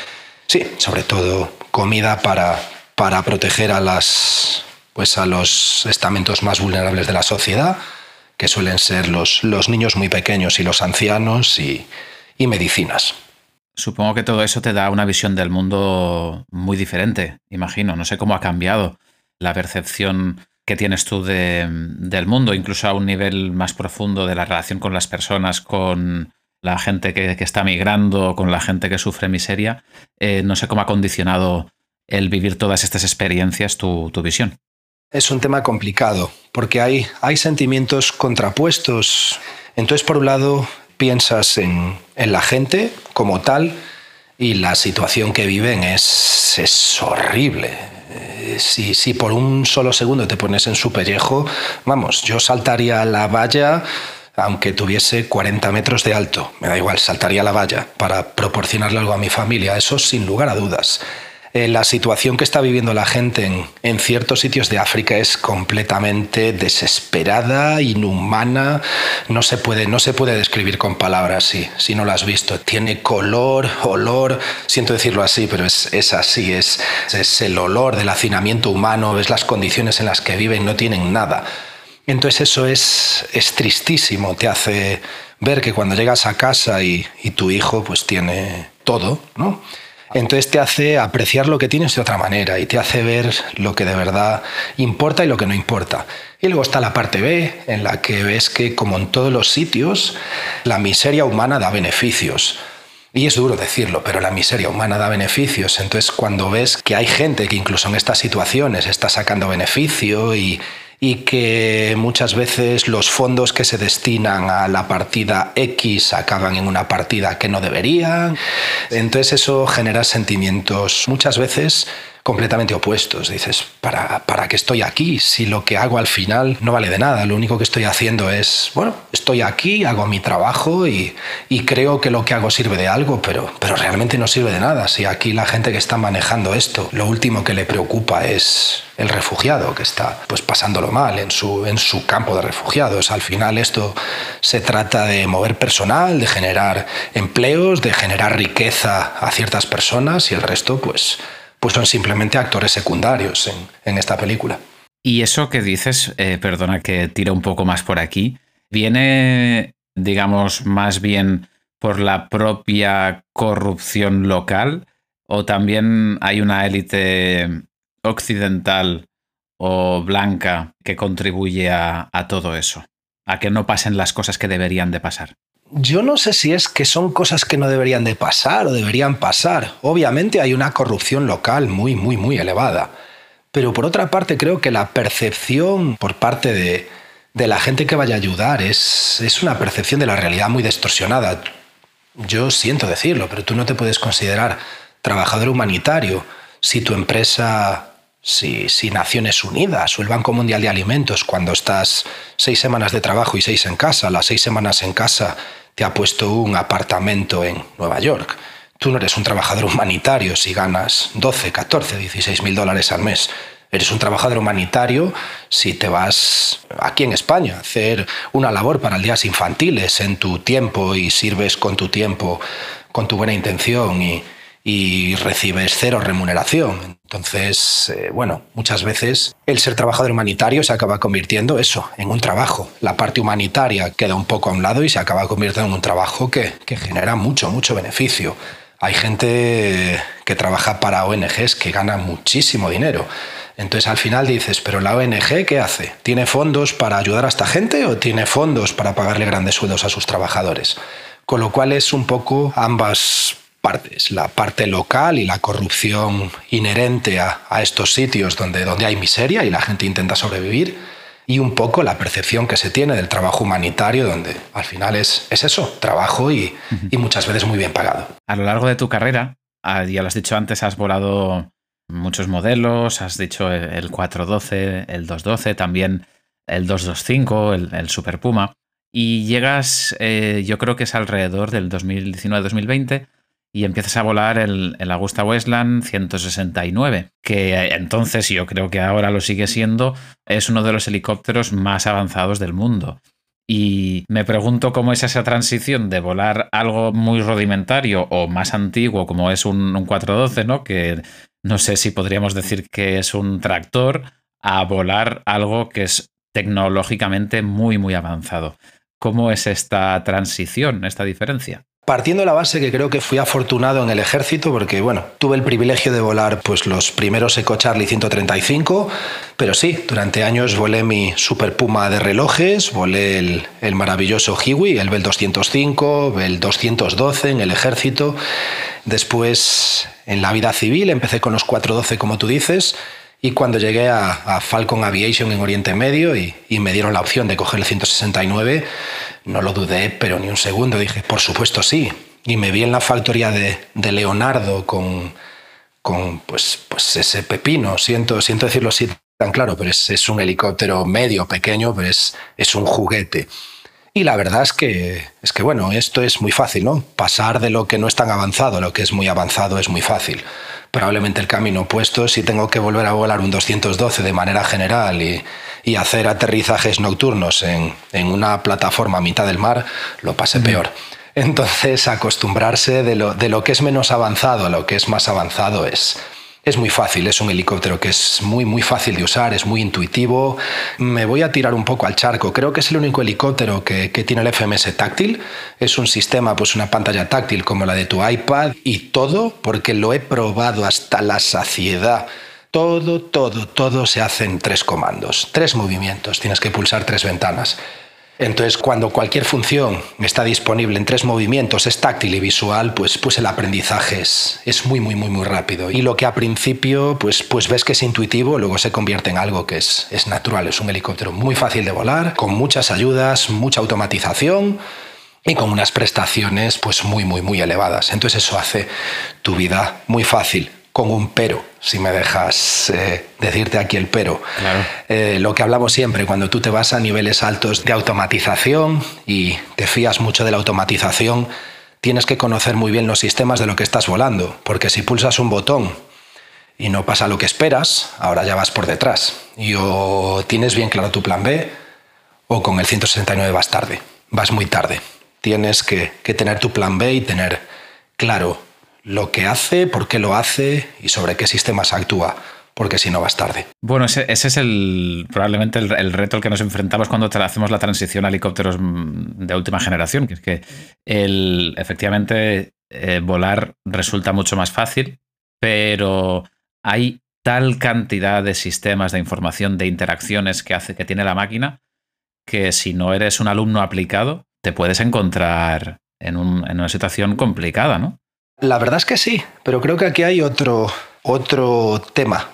sí, sobre todo comida para, para proteger a, las, pues a los estamentos más vulnerables de la sociedad, que suelen ser los, los niños muy pequeños y los ancianos y medicinas. Supongo que todo eso te da una visión del mundo muy diferente, imagino. No sé cómo ha cambiado la percepción que tienes tú del mundo, incluso a un nivel más profundo de la relación con las personas, con la gente que, está migrando, con la gente que sufre miseria. Eh, no sé cómo ha condicionado el vivir todas estas experiencias tu, visión. Es un tema complicado, porque hay, hay sentimientos contrapuestos. Entonces, por un lado, piensas en, la gente como tal y la situación que viven es, es horrible. Eh, si, si, por un solo segundo te pones en su pellejo, vamos, yo saltaría la valla aunque tuviese 40 metros de alto. Me da igual, saltaría la valla para proporcionarle algo a mi familia, eso sin lugar a dudas. Eh, la situación que está viviendo la gente en, ciertos sitios de África es completamente desesperada, inhumana, no se puede, no se puede describir con palabras si, si no lo has visto. Tiene color, olor, siento decirlo así, pero es, es así, es, es el olor del hacinamiento humano, ves las condiciones en las que viven, no tienen nada. Entonces eso es, es tristísimo, te hace ver que cuando llegas a casa y, y tu hijo pues tiene todo, ¿no? Entonces te hace apreciar lo que tienes de otra manera y te hace ver lo que de verdad importa y lo que no importa. Y luego está la parte B, en la que ves que, como en todos los sitios, la miseria humana da beneficios. Y es duro decirlo, pero la miseria humana da beneficios. Entonces, cuando ves que hay gente que incluso en estas situaciones está sacando beneficio y, y que muchas veces los fondos que se destinan a la partida X acaban en una partida que no deberían. Entonces eso genera sentimientos muchas veces completamente opuestos. Dices, ¿para, ¿para qué estoy aquí si lo que hago al final no vale de nada? Lo único que estoy haciendo es, bueno, estoy aquí, hago mi trabajo y, y creo que lo que hago sirve de algo, pero, pero realmente no sirve de nada. Si aquí la gente que está manejando esto, lo último que le preocupa es el refugiado que está pues pasándolo mal en su, en su campo de refugiados. Al final esto se trata de mover personal, de generar empleos, de generar riqueza a ciertas personas y el resto pues pues son simplemente actores secundarios en, esta película. Y eso que dices, eh, perdona que tira un poco más por aquí, viene, digamos, más bien por la propia corrupción local o también hay una élite occidental o blanca que contribuye a todo eso, a que no pasen las cosas que deberían de pasar yo no sé si es que son cosas que no deberían de pasar o deberían pasar. Obviamente hay una corrupción local muy, muy, muy elevada. Pero por otra parte creo que la percepción por parte de, la gente que vaya a ayudar es, es una percepción de la realidad muy distorsionada. Yo siento decirlo, pero tú no te puedes considerar trabajador humanitario si tu empresa si, si, Naciones Unidas o el Banco Mundial de Alimentos, cuando estás seis semanas de trabajo y seis en casa, las seis semanas en casa te ha puesto un apartamento en Nueva York. Tú no eres un trabajador humanitario si ganas 12, 14, 16 mil dólares al mes. Eres un trabajador humanitario si te vas aquí en España a hacer una labor para días infantiles en tu tiempo y sirves con tu tiempo, con tu buena intención y, y recibes cero remuneración. Entonces, eh, bueno, muchas veces el ser trabajador humanitario se acaba convirtiendo eso, en un trabajo. La parte humanitaria queda un poco a un lado y se acaba convirtiendo en un trabajo que, que genera mucho, mucho beneficio. Hay gente que trabaja para ONGs que gana muchísimo dinero. Entonces al final dices, pero la ONG ¿qué hace? ¿Tiene fondos para ayudar a esta gente o tiene fondos para pagarle grandes sueldos a sus trabajadores? Con lo cual es un poco ambas partes, la parte local y la corrupción inherente a, estos sitios donde, donde hay miseria y la gente intenta sobrevivir, y un poco la percepción que se tiene del trabajo humanitario, donde al final es, es eso, trabajo y, y muchas veces muy bien pagado. A lo largo de tu carrera, ah, ya lo has dicho antes, has volado muchos modelos, has dicho el 412, el 212, también el 225, el, el Super Puma. y llegas, eh, yo creo que es alrededor del 2019-2020, y empiezas a volar el, el, Augusta Westland 169, que entonces yo creo que ahora lo sigue siendo, es uno de los helicópteros más avanzados del mundo. Y me pregunto cómo es esa transición de volar algo muy rudimentario o más antiguo como es un, un 412, ¿no? Que no sé si podríamos decir que es un tractor, a volar algo que es tecnológicamente muy, muy avanzado. ¿Cómo es esta transición, esta diferencia? Partiendo de la base que creo que fui afortunado en el ejército, porque bueno, tuve el privilegio de volar pues los primeros Eco Charlie 135, pero sí, durante años volé mi Super Puma de relojes, volé el, el maravilloso Hiwi, el Bell 205, el 212 en el ejército. Después, en la vida civil, empecé con los 412, como tú dices, y cuando llegué a, Falcon Aviation en Oriente Medio y, me dieron la opción de coger el 169, no lo dudé, pero ni un segundo. Dije, por supuesto sí. Y me vi en la factoría de, Leonardo con, pues, pues ese pepino. Siento, siento decirlo así tan claro, pero es, un helicóptero medio, pequeño, pero es un juguete. Y la verdad es que, es que, bueno, esto es muy fácil, ¿no? Pasar de lo que no es tan avanzado a lo que es muy avanzado es muy fácil probablemente el camino opuesto si tengo que volver a volar un 212 de manera general y, hacer aterrizajes nocturnos en, una plataforma a mitad del mar, lo pase peor. Entonces, acostumbrarse de lo, de lo que es menos avanzado a lo que es más avanzado es, es muy fácil, es un helicóptero que es muy muy fácil de usar, es muy intuitivo. Me voy a tirar un poco al charco. Creo que es el único helicóptero que, tiene el FMS táctil. Es un sistema, pues una pantalla táctil como la de tu iPad y todo, porque lo he probado hasta la saciedad. Todo, todo, todo se hace en tres comandos, tres movimientos. Tienes que pulsar tres ventanas. Entonces, cuando cualquier función está disponible en tres movimientos, es táctil y visual, pues, pues el aprendizaje es, es, muy, muy, muy, muy rápido. Y lo que a principio pues, pues ves que es intuitivo, luego se convierte en algo que es, es natural. Es un helicóptero muy fácil de volar, con muchas ayudas, mucha automatización y con unas prestaciones pues muy, muy, muy elevadas. Entonces eso hace tu vida muy fácil con un pero, si me dejas eh, decirte aquí el pero. Eh, lo que hablamos siempre, cuando tú te vas a niveles altos de automatización y te fías mucho de la automatización, tienes que conocer muy bien los sistemas de lo que estás volando, porque si pulsas un botón y no pasa lo que esperas, ahora ya vas por detrás. Y o tienes bien claro tu plan B, o con el 169 vas tarde, vas muy tarde. Tienes que, que tener tu plan B y tener claro lo que hace, por qué lo hace y sobre qué sistemas actúa porque si no vas tarde. Bueno, ese, es el probablemente el, reto al que nos enfrentamos cuando hacemos la transición a helicópteros mm, de última generación, que es que el, efectivamente eh, volar resulta mucho más fácil, pero hay tal cantidad de sistemas de información, de interacciones que hace que tiene la máquina, que si no eres un alumno aplicado, te puedes encontrar en, en una situación complicada, ¿no? La verdad es que sí, pero creo que aquí hay otro, otro tema.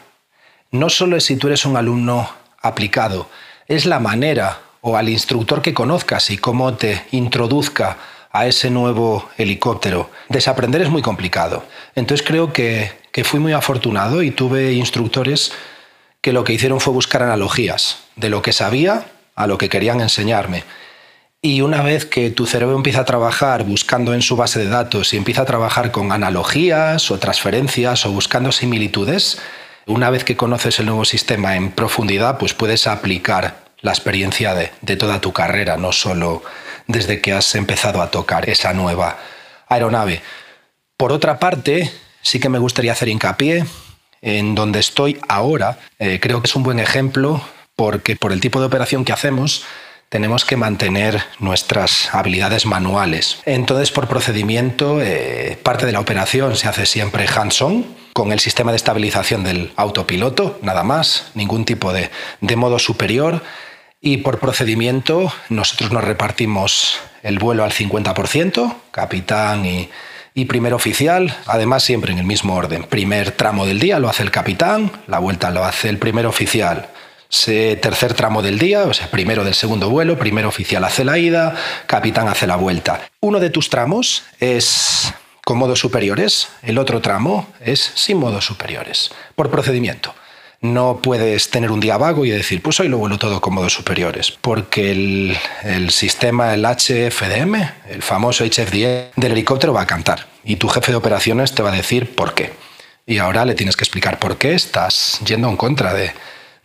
No solo es si tú eres un alumno aplicado, es la manera o al instructor que conozcas y cómo te introduzca a ese nuevo helicóptero. Desaprender es muy complicado. Entonces creo que, que fui muy afortunado y tuve instructores que lo que hicieron fue buscar analogías de lo que sabía a lo que querían enseñarme. Y una vez que tu cerebro empieza a trabajar buscando en su base de datos y empieza a trabajar con analogías o transferencias o buscando similitudes, una vez que conoces el nuevo sistema en profundidad, pues puedes aplicar la experiencia de, de toda tu carrera, no solo desde que has empezado a tocar esa nueva aeronave. Por otra parte, sí que me gustaría hacer hincapié en donde estoy ahora. Eh, creo que es un buen ejemplo porque por el tipo de operación que hacemos, tenemos que mantener nuestras habilidades manuales. Entonces, por procedimiento, eh, parte de la operación se hace siempre hands-on, con el sistema de estabilización del autopiloto, nada más, ningún tipo de, modo superior. Y por procedimiento, nosotros nos repartimos el vuelo al 50%, capitán y, y primer oficial, además siempre en el mismo orden. Primer tramo del día lo hace el capitán, la vuelta lo hace el primer oficial tercer tramo del día, o sea, primero del segundo vuelo, primer oficial hace la ida, capitán hace la vuelta. Uno de tus tramos es con modos superiores, el otro tramo es sin modos superiores, por procedimiento. No puedes tener un día vago y decir, pues hoy lo vuelo todo con modos superiores, porque el, el sistema, el HFDM, el famoso HFDM del helicóptero va a cantar y tu jefe de operaciones te va a decir por qué. Y ahora le tienes que explicar por qué estás yendo en contra de,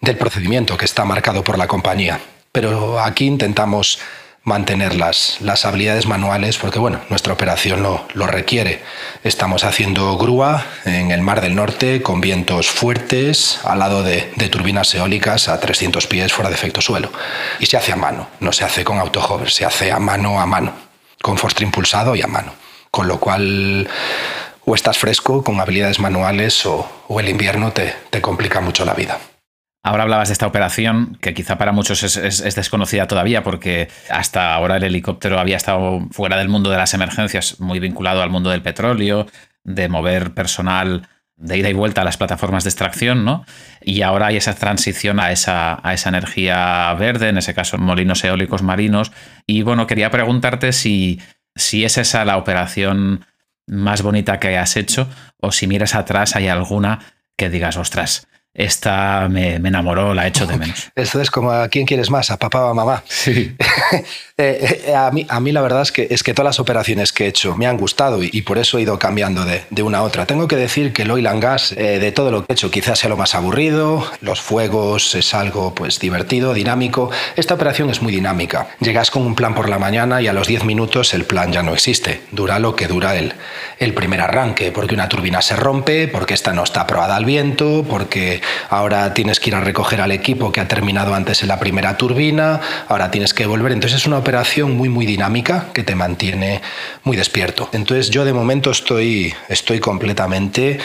del procedimiento que está marcado por la compañía. Pero aquí intentamos mantener las, las habilidades manuales porque bueno, nuestra operación lo, lo, requiere. Estamos haciendo grúa en el Mar del Norte con vientos fuertes al lado de, turbinas eólicas a 300 pies fuera de efecto suelo. Y se hace a mano, no se hace con autohover, se hace a mano a mano, con Forstri impulsado y a mano. Con lo cual o estás fresco con habilidades manuales o, o el invierno te, te complica mucho la vida. Ahora hablabas de esta operación, que quizá para muchos es, es, es, desconocida todavía, porque hasta ahora el helicóptero había estado fuera del mundo de las emergencias, muy vinculado al mundo del petróleo, de mover personal de ida y vuelta a las plataformas de extracción, ¿no? Y ahora hay esa transición a esa, energía verde, en ese caso molinos eólicos marinos. Y bueno, quería preguntarte si, si es esa la operación más bonita que hayas hecho, o si miras atrás hay alguna que digas, ostras, esta me, me, enamoró, la echo de menos. Esto es como a quién quieres más, a papá o a mamá. Sí. eh, a, mí, a mí la verdad es que, es que todas las operaciones que he hecho me han gustado y, y por eso he ido cambiando de, de, una a otra. Tengo que decir que el oil and gas, eh, de todo lo que he hecho, quizás sea lo más aburrido, los fuegos es algo pues divertido, dinámico. Esta operación es muy dinámica. Llegas con un plan por la mañana y a los 10 minutos el plan ya no existe. Dura lo que dura el, el primer arranque, porque una turbina se rompe, porque esta no está aprobada al viento, porque ahora tienes que ir a recoger al equipo que ha terminado antes en la primera turbina, ahora tienes que volver. Entonces es una operación muy, muy dinámica que te mantiene muy despierto. Entonces yo de momento estoy, estoy completamente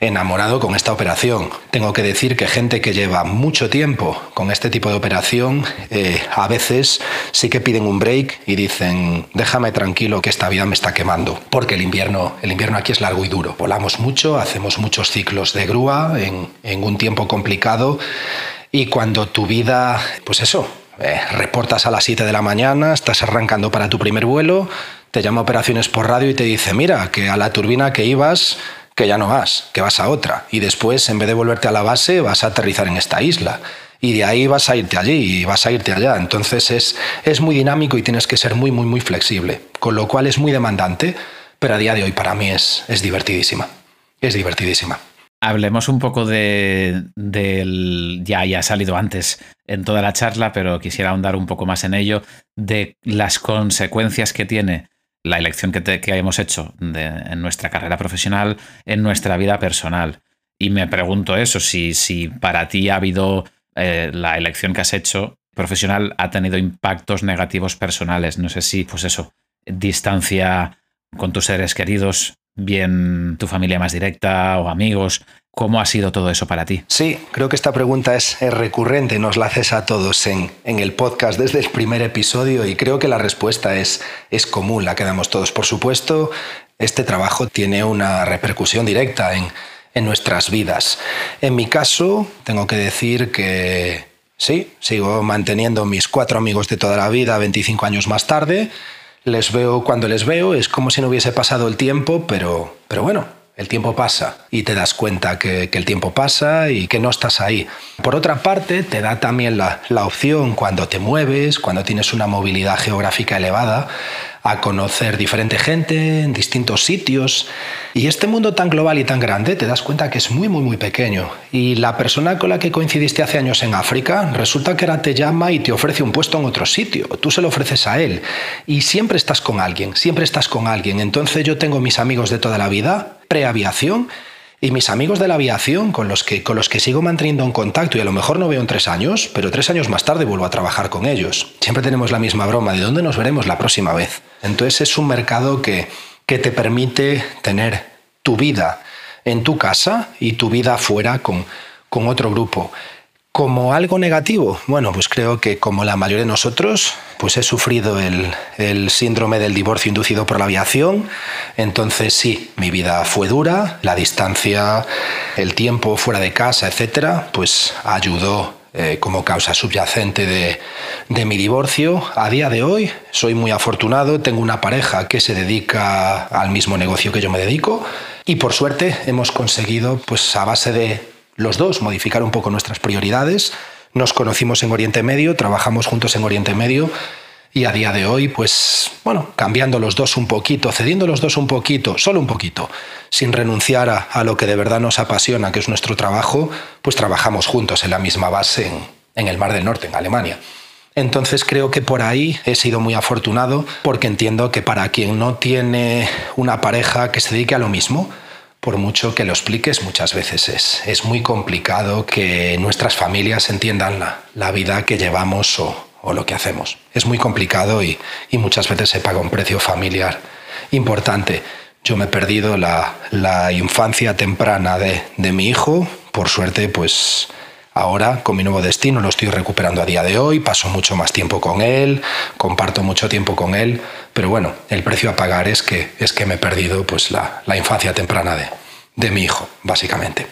enamorado con esta operación. Tengo que decir que gente que lleva mucho tiempo con este tipo de operación, eh, a veces sí que piden un break y dicen, déjame tranquilo que esta vida me está quemando, porque el invierno, el invierno aquí es largo y duro. Volamos mucho, hacemos muchos ciclos de grúa en, un tiempo complicado y cuando tu vida, pues eso, eh, reportas a las 7 de la mañana, estás arrancando para tu primer vuelo, te llama operaciones por radio y te dice, mira, que a la turbina que ibas que ya no vas, que vas a otra. Y después, en vez de volverte a la base, vas a aterrizar en esta isla. Y de ahí vas a irte allí y vas a irte allá. Entonces es, es muy dinámico y tienes que ser muy, muy, muy flexible. Con lo cual es muy demandante, pero a día de hoy para mí es, es divertidísima. Es divertidísima. Hablemos un poco de, del. Ya, ya ha salido antes en toda la charla, pero quisiera ahondar un poco más en ello, de las consecuencias que tiene la elección que, te, que hemos hecho en nuestra carrera profesional, en nuestra vida personal. Y me pregunto eso, si, si para ti ha habido eh, la elección que has hecho profesional ha tenido impactos negativos personales. No sé si, pues eso, distancia con tus seres queridos, bien tu familia más directa o amigos. ¿Cómo ha sido todo eso para ti? Sí, creo que esta pregunta es, recurrente, nos la haces a todos en, en, el podcast desde el primer episodio y creo que la respuesta es, es común, la que damos todos. Por supuesto, este trabajo tiene una repercusión directa en, en nuestras vidas. En mi caso, tengo que decir que sí, sigo manteniendo mis cuatro amigos de toda la vida 25 años más tarde. Les veo cuando les veo, es como si no hubiese pasado el tiempo, pero, pero bueno, el tiempo pasa y te das cuenta que, el tiempo pasa y que no estás ahí. Por otra parte, te da también la, la, opción cuando te mueves, cuando tienes una movilidad geográfica elevada, a conocer diferente gente en distintos sitios. Y este mundo tan global y tan grande, te das cuenta que es muy, muy, muy pequeño. Y la persona con la que coincidiste hace años en África, resulta que ahora te llama y te ofrece un puesto en otro sitio. Tú se lo ofreces a él. Y siempre estás con alguien, siempre estás con alguien. Entonces yo tengo mis amigos de toda la vida, preaviación, y mis amigos de la aviación, con los, que, con los que sigo manteniendo un contacto y a lo mejor no veo en tres años, pero tres años más tarde vuelvo a trabajar con ellos. Siempre tenemos la misma broma de dónde nos veremos la próxima vez. Entonces es un mercado que, que te permite tener tu vida en tu casa y tu vida afuera con, con otro grupo. Como algo negativo, bueno, pues creo que como la mayoría de nosotros, pues he sufrido el, el, síndrome del divorcio inducido por la aviación. Entonces sí, mi vida fue dura, la distancia, el tiempo fuera de casa, etcétera, pues ayudó eh, como causa subyacente de, de, mi divorcio. A día de hoy soy muy afortunado, tengo una pareja que se dedica al mismo negocio que yo me dedico y por suerte hemos conseguido, pues a base de los dos modificar un poco nuestras prioridades. Nos conocimos en Oriente Medio, trabajamos juntos en Oriente Medio y a día de hoy, pues bueno, cambiando los dos un poquito, cediendo los dos un poquito, solo un poquito, sin renunciar a, lo que de verdad nos apasiona, que es nuestro trabajo, pues trabajamos juntos en la misma base en, en el Mar del Norte, en Alemania. Entonces creo que por ahí he sido muy afortunado porque entiendo que para quien no tiene una pareja que se dedique a lo mismo, por mucho que lo expliques, muchas veces es, es muy complicado que nuestras familias entiendan la, la vida que llevamos o, o lo que hacemos. Es muy complicado y, muchas veces se paga un precio familiar importante. Yo me he perdido la, infancia temprana de, de, mi hijo. Por suerte, pues ahora con mi nuevo destino lo estoy recuperando a día de hoy. Paso mucho más tiempo con él, comparto mucho tiempo con él. Pero bueno, el precio a pagar es que, es que me he perdido pues, la, la infancia temprana de, de mi hijo, básicamente.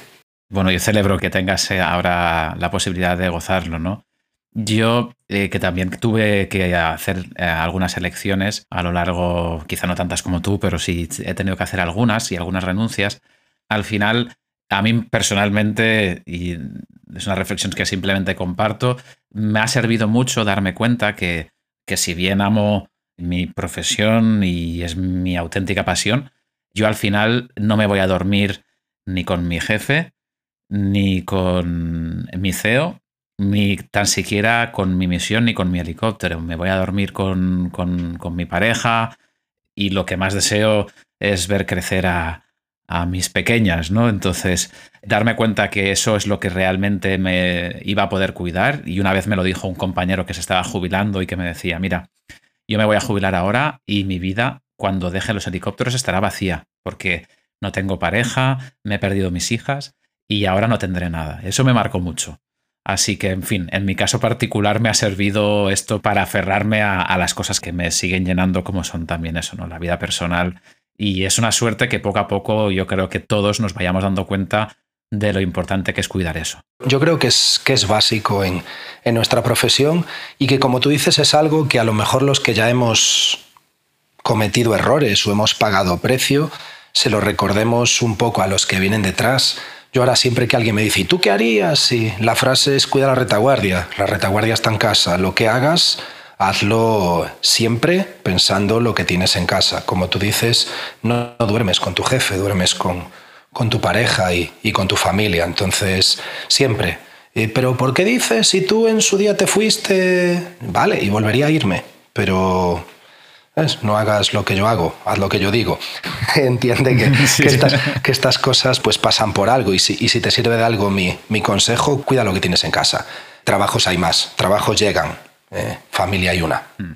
Bueno, yo celebro que tengas eh, ahora la posibilidad de gozarlo, ¿no? Yo, eh, que también tuve que hacer eh, algunas elecciones a lo largo, quizá no tantas como tú, pero sí he tenido que hacer algunas y algunas renuncias. Al final, a mí personalmente, y es una reflexión que simplemente comparto, me ha servido mucho darme cuenta que, que si bien amo mi profesión y es mi auténtica pasión, yo al final no me voy a dormir ni con mi jefe, ni con mi CEO, ni tan siquiera con mi misión ni con mi helicóptero. Me voy a dormir con, mi pareja y lo que más deseo es ver crecer a, mis pequeñas, ¿no? Entonces, darme cuenta que eso es lo que realmente me iba a poder cuidar. Y una vez me lo dijo un compañero que se estaba jubilando y que me decía, mira, yo me voy a jubilar ahora y mi vida cuando deje los helicópteros estará vacía, porque no tengo pareja, me he perdido mis hijas y ahora no tendré nada. Eso me marcó mucho. Así que, en fin, en mi caso particular me ha servido esto para aferrarme a, las cosas que me siguen llenando, como son también eso, ¿no? La vida personal. Y es una suerte que poco a poco yo creo que todos nos vayamos dando cuenta de lo importante que es cuidar eso. Yo creo que es, que es básico en, en nuestra profesión y que, como tú dices, es algo que a lo mejor los que ya hemos cometido errores o hemos pagado precio, se lo recordemos un poco a los que vienen detrás yo ahora siempre que alguien me dice, ¿y tú qué harías? Y la frase es cuida la retaguardia. La retaguardia está en casa. Lo que hagas, hazlo siempre pensando lo que tienes en casa. Como tú dices, no, duermes con tu jefe, duermes con, con tu pareja y, y, con tu familia. Entonces, siempre. Pero ¿por qué dices si tú en su día te fuiste? Vale, y volvería a irme. Pero no hagas lo que yo hago, haz lo que yo digo. Entiende que, estas, cosas pues pasan por algo y si, te sirve de algo mi, consejo, cuida lo que tienes en casa. Trabajos hay más, trabajos llegan, eh, familia hay una. Mm.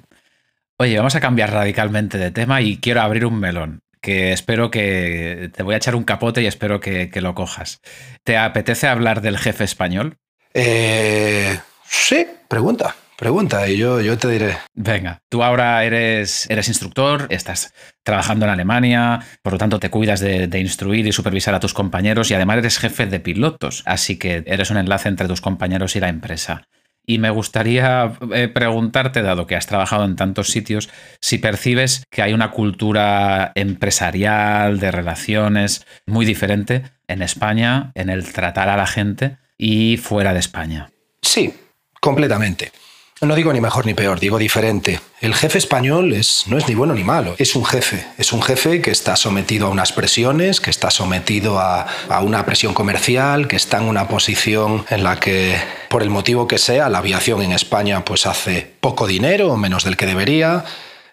Oye, vamos a cambiar radicalmente de tema y quiero abrir un melón que espero que te voy a echar un capote y espero que, lo cojas. ¿Te apetece hablar del jefe español? Eh, sí, pregunta. Pregunta y yo, yo te diré. Venga, tú ahora eres, eres instructor, estás trabajando en Alemania, por lo tanto te cuidas de, instruir y supervisar a tus compañeros y además eres jefe de pilotos, así que eres un enlace entre tus compañeros y la empresa. Y me gustaría eh, preguntarte, dado que has trabajado en tantos sitios, si percibes que hay una cultura empresarial, de relaciones muy diferente en España, en el tratar a la gente y fuera de España. Sí, completamente. No digo ni mejor ni peor, digo diferente. El jefe español es, no es ni bueno ni malo, es un jefe. Es un jefe que está sometido a unas presiones, que está sometido a, a, una presión comercial, que está en una posición en la que, por el motivo que sea, la aviación en España pues hace poco dinero, menos del que debería.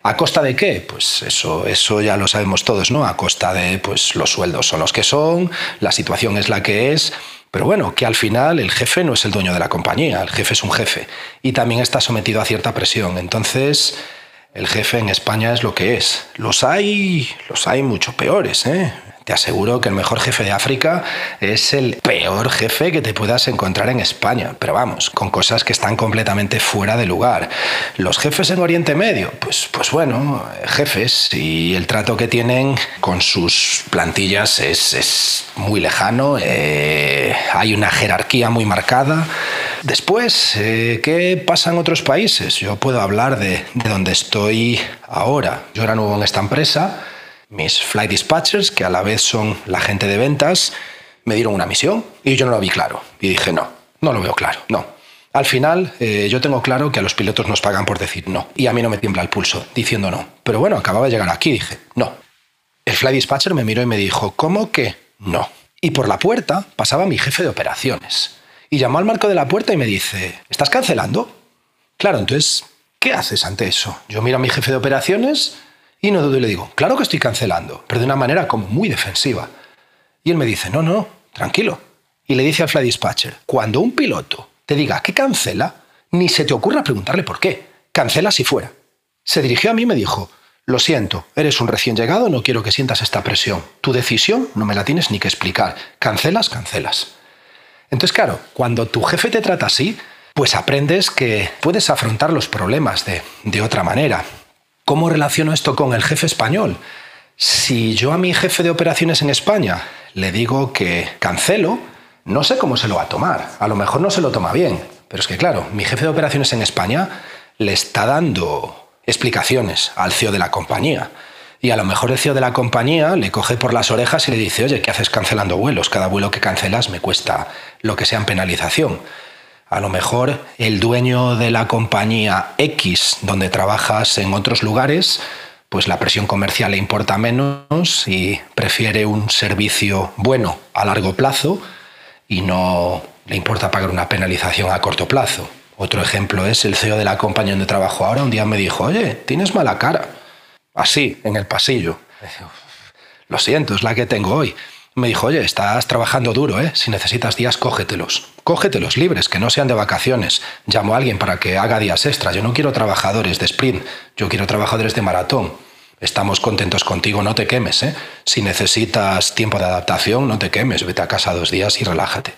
¿A costa de qué? Pues eso, eso ya lo sabemos todos, ¿no? A costa de pues los sueldos son los que son, la situación es la que es pero bueno, que al final el jefe no es el dueño de la compañía, el jefe es un jefe y también está sometido a cierta presión. Entonces, el jefe en España es lo que es. Los hay, los hay mucho peores, ¿eh? Te aseguro que el mejor jefe de África es el peor jefe que te puedas encontrar en España, pero vamos, con cosas que están completamente fuera de lugar. Los jefes en Oriente Medio, pues, pues bueno, jefes y el trato que tienen con sus plantillas es, muy lejano, eh, hay una jerarquía muy marcada. Después, eh, ¿qué pasa en otros países? Yo puedo hablar de, de donde estoy ahora. Yo era nuevo en esta empresa mis flight dispatchers, que a la vez son la gente de ventas, me dieron una misión y yo no lo vi claro. Y dije, no, no lo veo claro, no. Al final, eh, yo tengo claro que a los pilotos nos pagan por decir no. Y a mí no me tiembla el pulso diciendo no. Pero bueno, acababa de llegar aquí, dije, no. El fly dispatcher me miró y me dijo, ¿cómo que no? Y por la puerta pasaba mi jefe de operaciones. Y llamó al marco de la puerta y me dice, ¿estás cancelando? Claro, entonces, ¿qué haces ante eso? Yo miro a mi jefe de operaciones y no dudo y le digo, claro que estoy cancelando, pero de una manera como muy defensiva. Y él me dice, no, no, tranquilo. Y le dice al fly dispatcher, cuando un piloto te diga que cancela, ni se te ocurra preguntarle por qué. Cancela si fuera. Se dirigió a mí y me dijo, lo siento, eres un recién llegado, no quiero que sientas esta presión. Tu decisión no me la tienes ni que explicar. Cancelas, cancelas. Entonces, claro, cuando tu jefe te trata así, pues aprendes que puedes afrontar los problemas de, de otra manera. ¿Cómo relaciono esto con el jefe español? Si yo a mi jefe de operaciones en España le digo que cancelo, no sé cómo se lo va a tomar. A lo mejor no se lo toma bien. Pero es que, claro, mi jefe de operaciones en España le está dando explicaciones al CEO de la compañía. Y a lo mejor el CEO de la compañía le coge por las orejas y le dice, oye, ¿qué haces cancelando vuelos? Cada vuelo que cancelas me cuesta lo que sea en penalización. A lo mejor el dueño de la compañía X, donde trabajas en otros lugares, pues la presión comercial le importa menos y prefiere un servicio bueno a largo plazo y no le importa pagar una penalización a corto plazo. Otro ejemplo es el CEO de la compañía donde trabajo ahora. Un día me dijo, oye, tienes mala cara. Así, en el pasillo. Lo siento, es la que tengo hoy. Me dijo, oye, estás trabajando duro, ¿eh? Si necesitas días, cógetelos. Cógetelos libres, que no sean de vacaciones. Llamo a alguien para que haga días extras. Yo no quiero trabajadores de sprint, yo quiero trabajadores de maratón. Estamos contentos contigo, no te quemes, ¿eh? Si necesitas tiempo de adaptación, no te quemes, vete a casa dos días y relájate.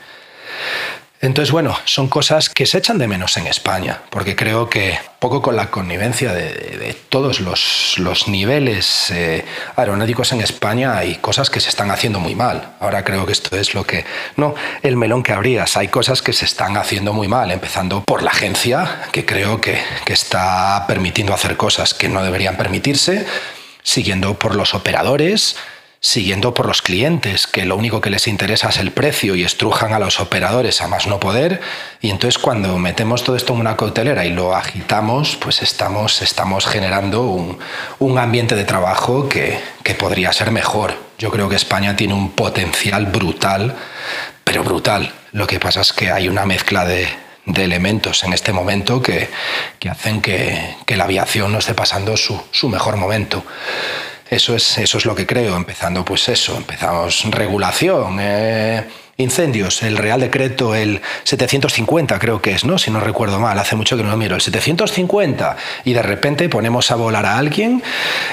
Entonces, bueno, son cosas que se echan de menos en España, porque creo que poco con la connivencia de, todos los, niveles eh, aeronáuticos en España hay cosas que se están haciendo muy mal. Ahora creo que esto es lo que... No, el melón que abrías, hay cosas que se están haciendo muy mal, empezando por la agencia, que creo que, que está permitiendo hacer cosas que no deberían permitirse, siguiendo por los operadores, siguiendo por los clientes, que lo único que les interesa es el precio y estrujan a los operadores a más no poder. Y entonces cuando metemos todo esto en una cautelera y lo agitamos, pues estamos, estamos generando un, ambiente de trabajo que, podría ser mejor. Yo creo que España tiene un potencial brutal, pero brutal. Lo que pasa es que hay una mezcla de, elementos en este momento que, hacen que, la aviación no esté pasando su, su mejor momento. Eso es, eso es lo que creo, empezando pues eso, empezamos regulación, eh, incendios, el Real Decreto, el 750 creo que es, ¿no? Si no recuerdo mal, hace mucho que no lo miro, el 750, y de repente ponemos a volar a alguien.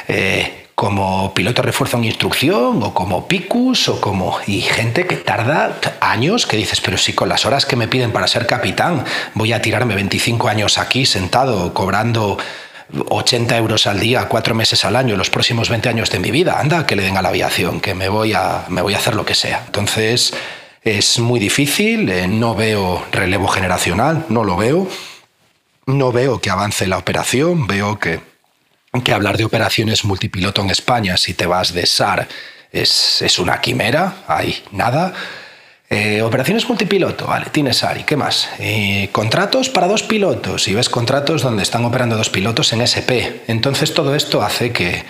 Eh, como piloto refuerzo en instrucción o como picus o como y gente que tarda años que dices pero si con las horas que me piden para ser capitán voy a tirarme 25 años aquí sentado cobrando 80 euros al día, cuatro meses al año, los próximos 20 años de mi vida, anda, que le den a la aviación, que me voy a, me voy a hacer lo que sea. Entonces, es muy difícil, eh, no veo relevo generacional, no lo veo, no veo que avance la operación, veo que, que hablar de operaciones multipiloto en España, si te vas de SAR, es, es una quimera, hay nada. Eh, operaciones multipiloto, vale, tienes ARI, ¿qué más? Eh, contratos para dos pilotos, y ves contratos donde están operando dos pilotos en SP. Entonces todo esto hace que,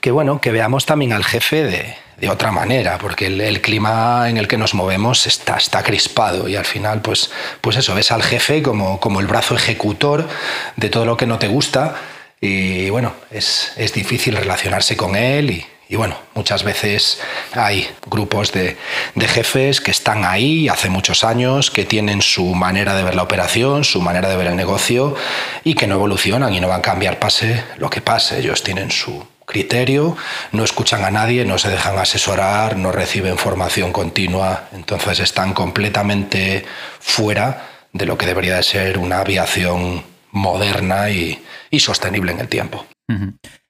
que bueno, que veamos también al jefe de, de otra manera, porque el, clima en el que nos movemos está, está crispado y al final, pues, pues eso, ves al jefe como, como el brazo ejecutor de todo lo que no te gusta y bueno, es, es difícil relacionarse con él y, y bueno, muchas veces hay grupos de, jefes que están ahí hace muchos años, que tienen su manera de ver la operación, su manera de ver el negocio y que no evolucionan y no van a cambiar pase lo que pase. Ellos tienen su criterio, no escuchan a nadie, no se dejan asesorar, no reciben formación continua, entonces están completamente fuera de lo que debería de ser una aviación moderna y, sostenible en el tiempo.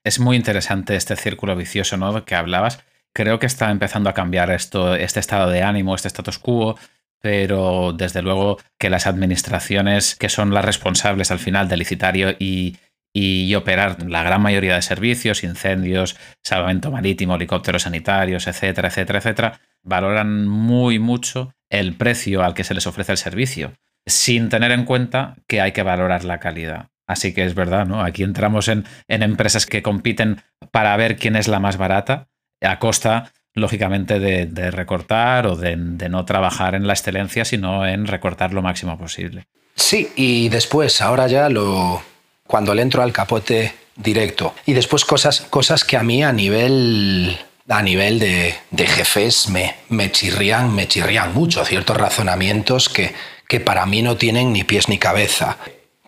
Es muy interesante este círculo vicioso ¿no? que hablabas. Creo que está empezando a cambiar esto, este estado de ánimo, este status quo, pero desde luego que las administraciones que son las responsables al final del licitario y, y operar la gran mayoría de servicios, incendios, salvamento marítimo, helicópteros sanitarios, etcétera, etcétera, etcétera, valoran muy mucho el precio al que se les ofrece el servicio, sin tener en cuenta que hay que valorar la calidad. Así que es verdad, ¿no? Aquí entramos en, empresas que compiten para ver quién es la más barata, a costa, lógicamente, de, recortar o de, de no trabajar en la excelencia, sino en recortar lo máximo posible. Sí, y después, ahora ya lo, cuando le entro al capote directo. Y después cosas, cosas que a mí a nivel a nivel de, jefes me, me, chirrían, me chirrían mucho, ciertos razonamientos que, que para mí no tienen ni pies ni cabeza.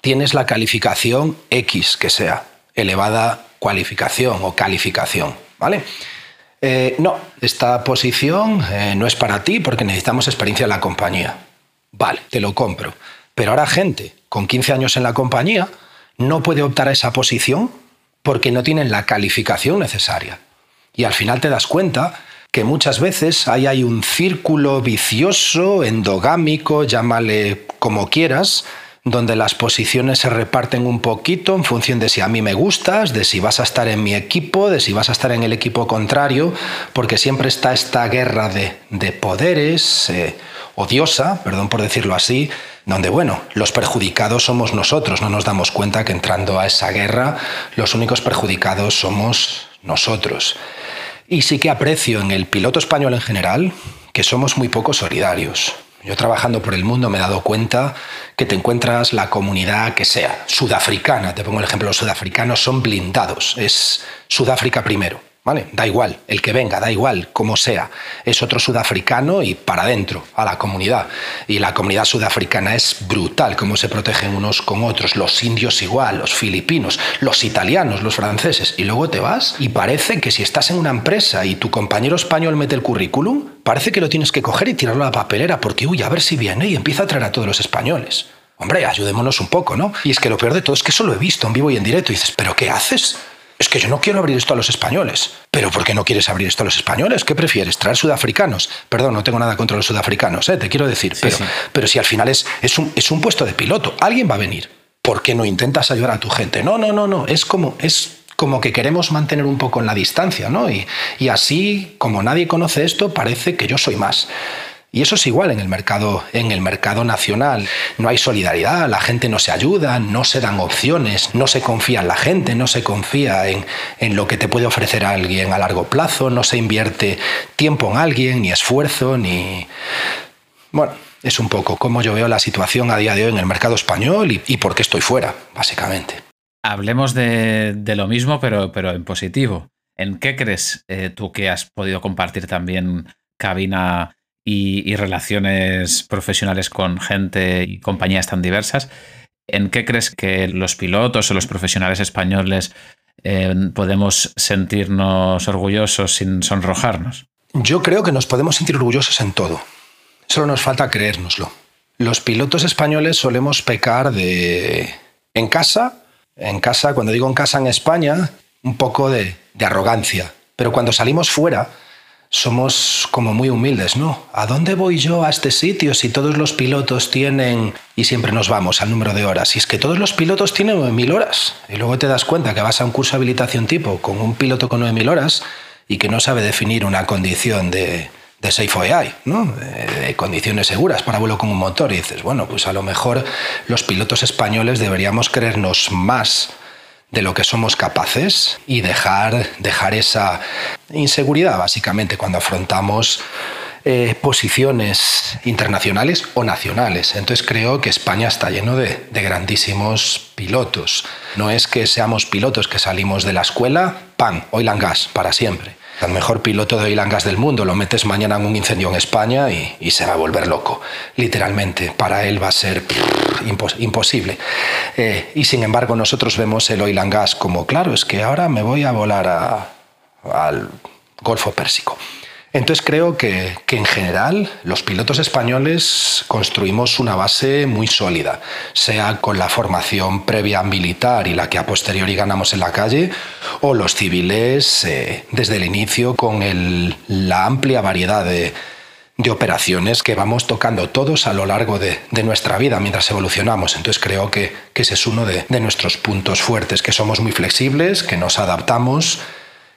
Tienes la calificación X que sea, elevada cualificación o calificación, ¿vale? Eh, no, esta posición eh, no es para ti porque necesitamos experiencia en la compañía. Vale, te lo compro. Pero ahora gente con 15 años en la compañía no puede optar a esa posición porque no tienen la calificación necesaria. Y al final te das cuenta que muchas veces ahí hay un círculo vicioso, endogámico, llámale como quieras, donde las posiciones se reparten un poquito en función de si a mí me gustas, de si vas a estar en mi equipo, de si vas a estar en el equipo contrario, porque siempre está esta guerra de, poderes, eh, odiosa, perdón por decirlo así, donde, bueno, los perjudicados somos nosotros, no nos damos cuenta que entrando a esa guerra, los únicos perjudicados somos nosotros. Y sí que aprecio en el piloto español en general que somos muy poco solidarios. Yo trabajando por el mundo me he dado cuenta que te encuentras la comunidad que sea, sudafricana, te pongo el ejemplo, los sudafricanos son blindados, es Sudáfrica primero. ¿Vale? Da igual, el que venga, da igual, como sea. Es otro sudafricano y para adentro, a la comunidad. Y la comunidad sudafricana es brutal, cómo se protegen unos con otros. Los indios igual, los filipinos, los italianos, los franceses. Y luego te vas y parece que si estás en una empresa y tu compañero español mete el currículum, parece que lo tienes que coger y tirarlo a la papelera porque, uy, a ver si viene y empieza a traer a todos los españoles. Hombre, ayudémonos un poco, ¿no? Y es que lo peor de todo es que eso lo he visto en vivo y en directo. Y dices, ¿pero qué haces? Es que yo no quiero abrir esto a los españoles. ¿Pero por qué no quieres abrir esto a los españoles? ¿Qué prefieres? ¿Traer sudafricanos? Perdón, no tengo nada contra los sudafricanos, ¿eh? te quiero decir. pero, pero si al final es, es, un, es un puesto de piloto, alguien va a venir. ¿Por qué no intentas ayudar a tu gente? No, no, no, no. Es como, es como que queremos mantener un poco en la distancia, ¿no? Y, y así, como nadie conoce esto, parece que yo soy más. Y eso es igual en el mercado, en el mercado nacional. No hay solidaridad, la gente no se ayuda, no se dan opciones, no se confía en la gente, no se confía en, en lo que te puede ofrecer alguien a largo plazo, no se invierte tiempo en alguien, ni esfuerzo, ni... Bueno, es un poco como yo veo la situación a día de hoy en el mercado español y, por qué estoy fuera, básicamente. Hablemos de, de, lo mismo, pero, pero en positivo. ¿En qué crees eh, tú que has podido compartir también cabina y, relaciones profesionales con gente y compañías tan diversas, ¿en qué crees que los pilotos o los profesionales españoles eh, podemos sentirnos orgullosos sin sonrojarnos? Yo creo que nos podemos sentir orgullosos en todo. Solo nos falta creérnoslo. Los pilotos españoles solemos pecar de... En casa, en casa, cuando digo en casa en España, un poco de arrogancia. Pero cuando salimos fuera, somos como muy humildes, ¿no? ¿A dónde voy yo a este sitio si todos los pilotos tienen... Y siempre nos vamos al número de horas. Y es que todos los pilotos tienen 9.000 horas. Y luego te das cuenta que vas a un curso de habilitación tipo con un piloto con 9.000 horas y que no sabe definir una condición de, de Safe AI, ¿no? condiciones seguras para vuelo con un motor. Y dices, bueno, pues a lo mejor los pilotos españoles deberíamos creernos más de lo que somos capaces y dejar, dejar esa inseguridad, básicamente, cuando afrontamos eh, posiciones internacionales o nacionales. Entonces creo que España está lleno de, de, grandísimos pilotos. No es que seamos pilotos que salimos de la escuela, ¡pam!, oil and gas, para siempre el mejor piloto de oil gas del mundo, lo metes mañana en un incendio en España y, se va a volver loco, literalmente. Para él va a ser imposible. Eh, y sin embargo nosotros vemos el oil and gas como, claro, es que ahora me voy a volar al Golfo Pérsico. Entonces creo que, en general los pilotos españoles construimos una base muy sólida, sea con la formación previa militar y la que a posteriori ganamos en la calle, o los civiles eh, desde el inicio con la amplia variedad de, de operaciones que vamos tocando todos a lo largo de, nuestra vida mientras evolucionamos. Entonces creo que, ese es uno de, nuestros puntos fuertes, que somos muy flexibles, que nos adaptamos,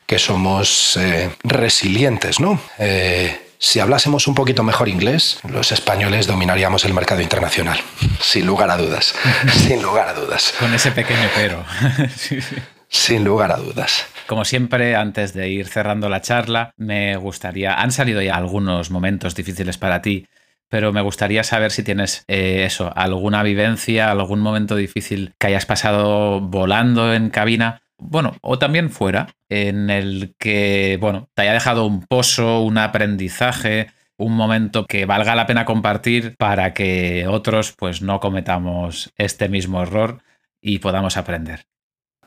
que somos eh, resilientes, ¿no? Eh, si hablásemos un poquito mejor inglés, los españoles dominaríamos el mercado internacional, sin lugar a dudas, sin lugar a dudas. Con ese pequeño pero. Sin lugar a dudas. Como siempre, antes de ir cerrando la charla, me gustaría, han salido ya algunos momentos difíciles para ti, pero me gustaría saber si tienes eh, eso, alguna vivencia, algún momento difícil que hayas pasado volando en cabina bueno, o también fuera, en el que, bueno, te haya dejado un pozo, un aprendizaje, un momento que valga la pena compartir para que otros pues no cometamos este mismo error y podamos aprender.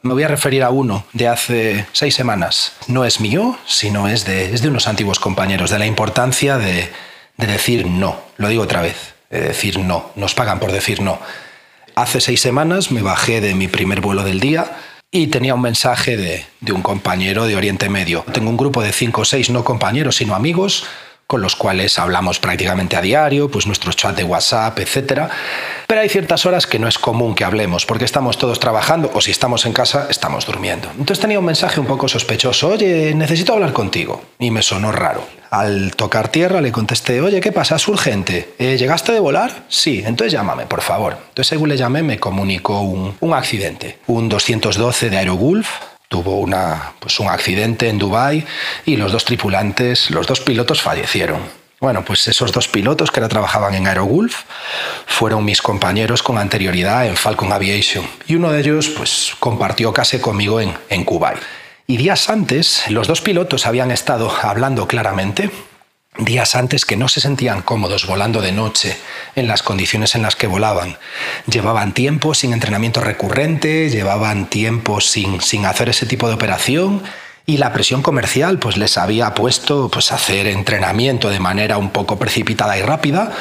Me voy a referir a uno de hace seis semanas. No es mío, sino es de, es de unos antiguos compañeros, de la importancia de, de decir no. Lo digo otra vez, de decir no. Nos pagan por decir no. Hace seis semanas me bajé de mi primer vuelo del día y tenía un mensaje de, de, un compañero de Oriente Medio. Tengo un grupo de cinco o seis, no compañeros, sino amigos, con los cuales hablamos prácticamente a diario, pues nuestros chats de WhatsApp, etc. Pero hay ciertas horas que no es común que hablemos, porque estamos todos trabajando o si estamos en casa, estamos durmiendo. Entonces tenía un mensaje un poco sospechoso, oye, necesito hablar contigo. Y me sonó raro. Al tocar tierra le contesté, oye, ¿qué pasa? ¿Es urgente? Eh, ¿Llegaste de volar? Sí, entonces llámame, por favor. Entonces según le llamé me comunicó un, un accidente, un 212 de Aerogulf tuvo pues un accidente en Dubái y los dos tripulantes, los dos pilotos fallecieron. Bueno, pues esos dos pilotos que ahora trabajaban en Aerogulf fueron mis compañeros con anterioridad en Falcon Aviation y uno de ellos pues compartió casi conmigo en, en Kuwait. Y días antes los dos pilotos habían estado hablando claramente días antes que no se sentían cómodos volando de noche en las condiciones en las que volaban. Llevaban tiempo sin entrenamiento recurrente, llevaban tiempo sin, sin hacer ese tipo de operación y la presión comercial pues les había puesto pues hacer entrenamiento de manera un poco precipitada y rápida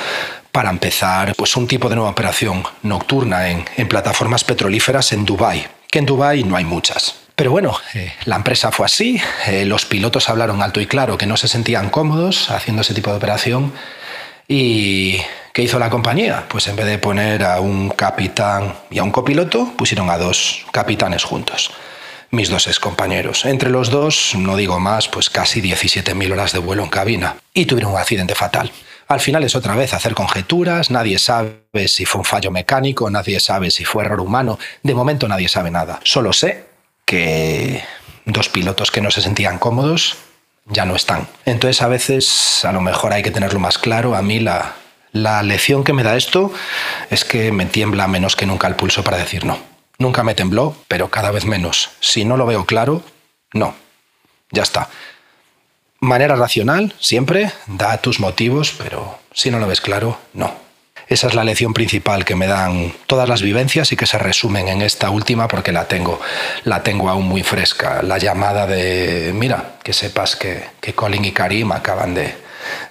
para empezar pues un tipo de nueva operación nocturna en, en plataformas petrolíferas en Dubái, que en Dubái no hay muchas. Pero bueno, eh, la empresa fue así, eh, los pilotos hablaron alto y claro que no se sentían cómodos haciendo ese tipo de operación y ¿qué hizo la compañía? Pues en vez de poner a un capitán y a un copiloto, pusieron a dos capitanes juntos, mis dos excompañeros. Entre los dos, no digo más, pues casi 17.000 horas de vuelo en cabina y tuvieron un accidente fatal. Al final es otra vez hacer conjeturas, nadie sabe si fue un fallo mecánico, nadie sabe si fue error humano, de momento nadie sabe nada. Solo sé que dos pilotos que no se sentían cómodos ya no están. Entonces a veces a lo mejor hay que tenerlo más claro. A mí la, la lección que me da esto es que me tiembla menos que nunca el pulso para decir no. Nunca me tembló, pero cada vez menos. Si no lo veo claro, no. Ya está. Manera racional, siempre, da tus motivos, pero si no lo ves claro, no. Esa es la lección principal que me dan todas las vivencias y que se resumen en esta última porque la tengo, la tengo aún muy fresca. La llamada de, mira, que sepas que, que Colin y Karim acaban de,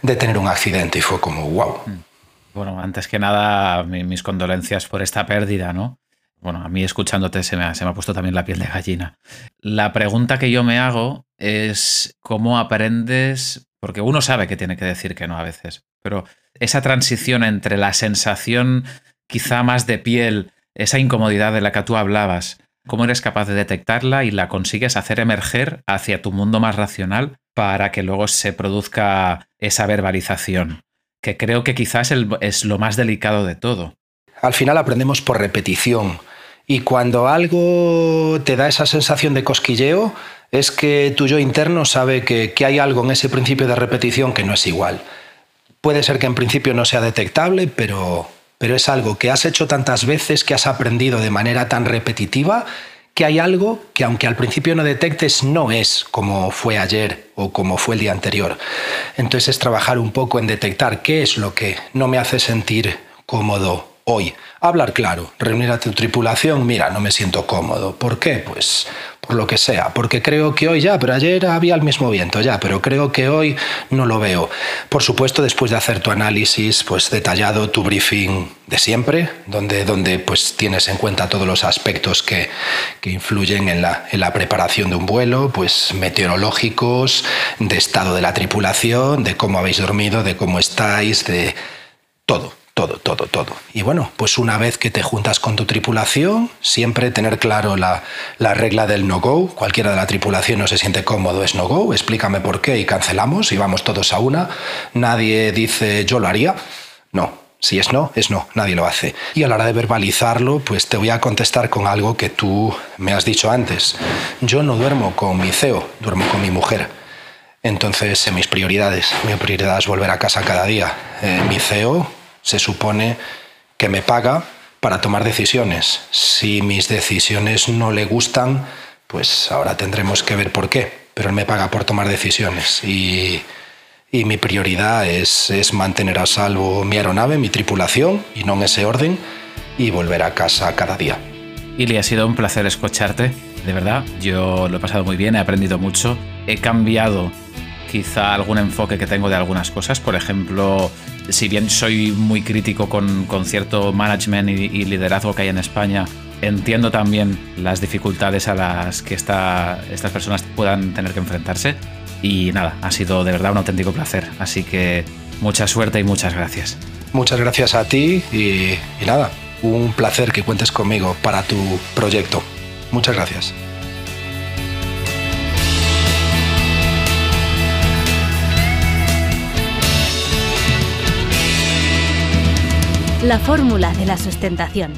de tener un accidente y fue como, wow. Mm. Bueno, antes que nada, mis condolencias por esta pérdida, ¿no? Bueno, a mí escuchándote se me, ha, se me ha puesto también la piel de gallina. La pregunta que yo me hago es cómo aprendes, porque uno sabe que tiene que decir que no a veces, pero esa transición entre la sensación quizá más de piel, esa incomodidad de la que tú hablabas, cómo eres capaz de detectarla y la consigues hacer emerger hacia tu mundo más racional para que luego se produzca esa verbalización, que creo que quizás es lo más delicado de todo. Al final aprendemos por repetición y cuando algo te da esa sensación de cosquilleo es que tu yo interno sabe que, que hay algo en ese principio de repetición que no es igual. Puede ser que en principio no sea detectable, pero, pero es algo que has hecho tantas veces, que has aprendido de manera tan repetitiva, que hay algo que aunque al principio no detectes, no es como fue ayer o como fue el día anterior. Entonces es trabajar un poco en detectar qué es lo que no me hace sentir cómodo hoy. Hablar claro, reunir a tu tripulación, mira, no me siento cómodo. ¿Por qué? Pues por lo que sea, porque creo que hoy ya, pero ayer había el mismo viento ya, pero creo que hoy no lo veo. Por supuesto, después de hacer tu análisis, pues detallado, tu briefing de siempre, donde, donde pues tienes en cuenta todos los aspectos que, que influyen en la, en la preparación de un vuelo, pues meteorológicos, de estado de la tripulación, de cómo habéis dormido, de cómo estáis, de todo todo, todo, todo. Y bueno, pues una vez que te juntas con tu tripulación, siempre tener claro la, regla del no-go. Cualquiera de la tripulación no se siente cómodo, es no-go. Explícame por qué y cancelamos y vamos todos a una. Nadie dice yo lo haría. No, si es no, es no, nadie lo hace. Y a la hora de verbalizarlo, pues te voy a contestar con algo que tú me has dicho antes. Yo no duermo con mi CEO, duermo con mi mujer. Entonces, en mis prioridades, mi prioridad es volver a casa cada día. Eh, mi CEO se supone que me paga para tomar decisiones. Si mis decisiones no le gustan, pues ahora tendremos que ver por qué. Pero él me paga por tomar decisiones y, mi prioridad es, es, mantener a salvo mi aeronave, mi tripulación, y no en ese orden, y volver a casa cada día. Ili, ha sido un placer escucharte, de verdad. Yo lo he pasado muy bien, he aprendido mucho, he cambiado quizá algún enfoque que tengo de algunas cosas. Por ejemplo, si bien soy muy crítico con, cierto management y, liderazgo que hay en España, entiendo también las dificultades a las que estas personas puedan tener que enfrentarse. Y nada, ha sido de verdad un auténtico placer. Así que mucha suerte y muchas gracias. Muchas gracias a ti y nada, un placer que cuentes conmigo para tu proyecto. Muchas gracias. La fórmula de la sustentación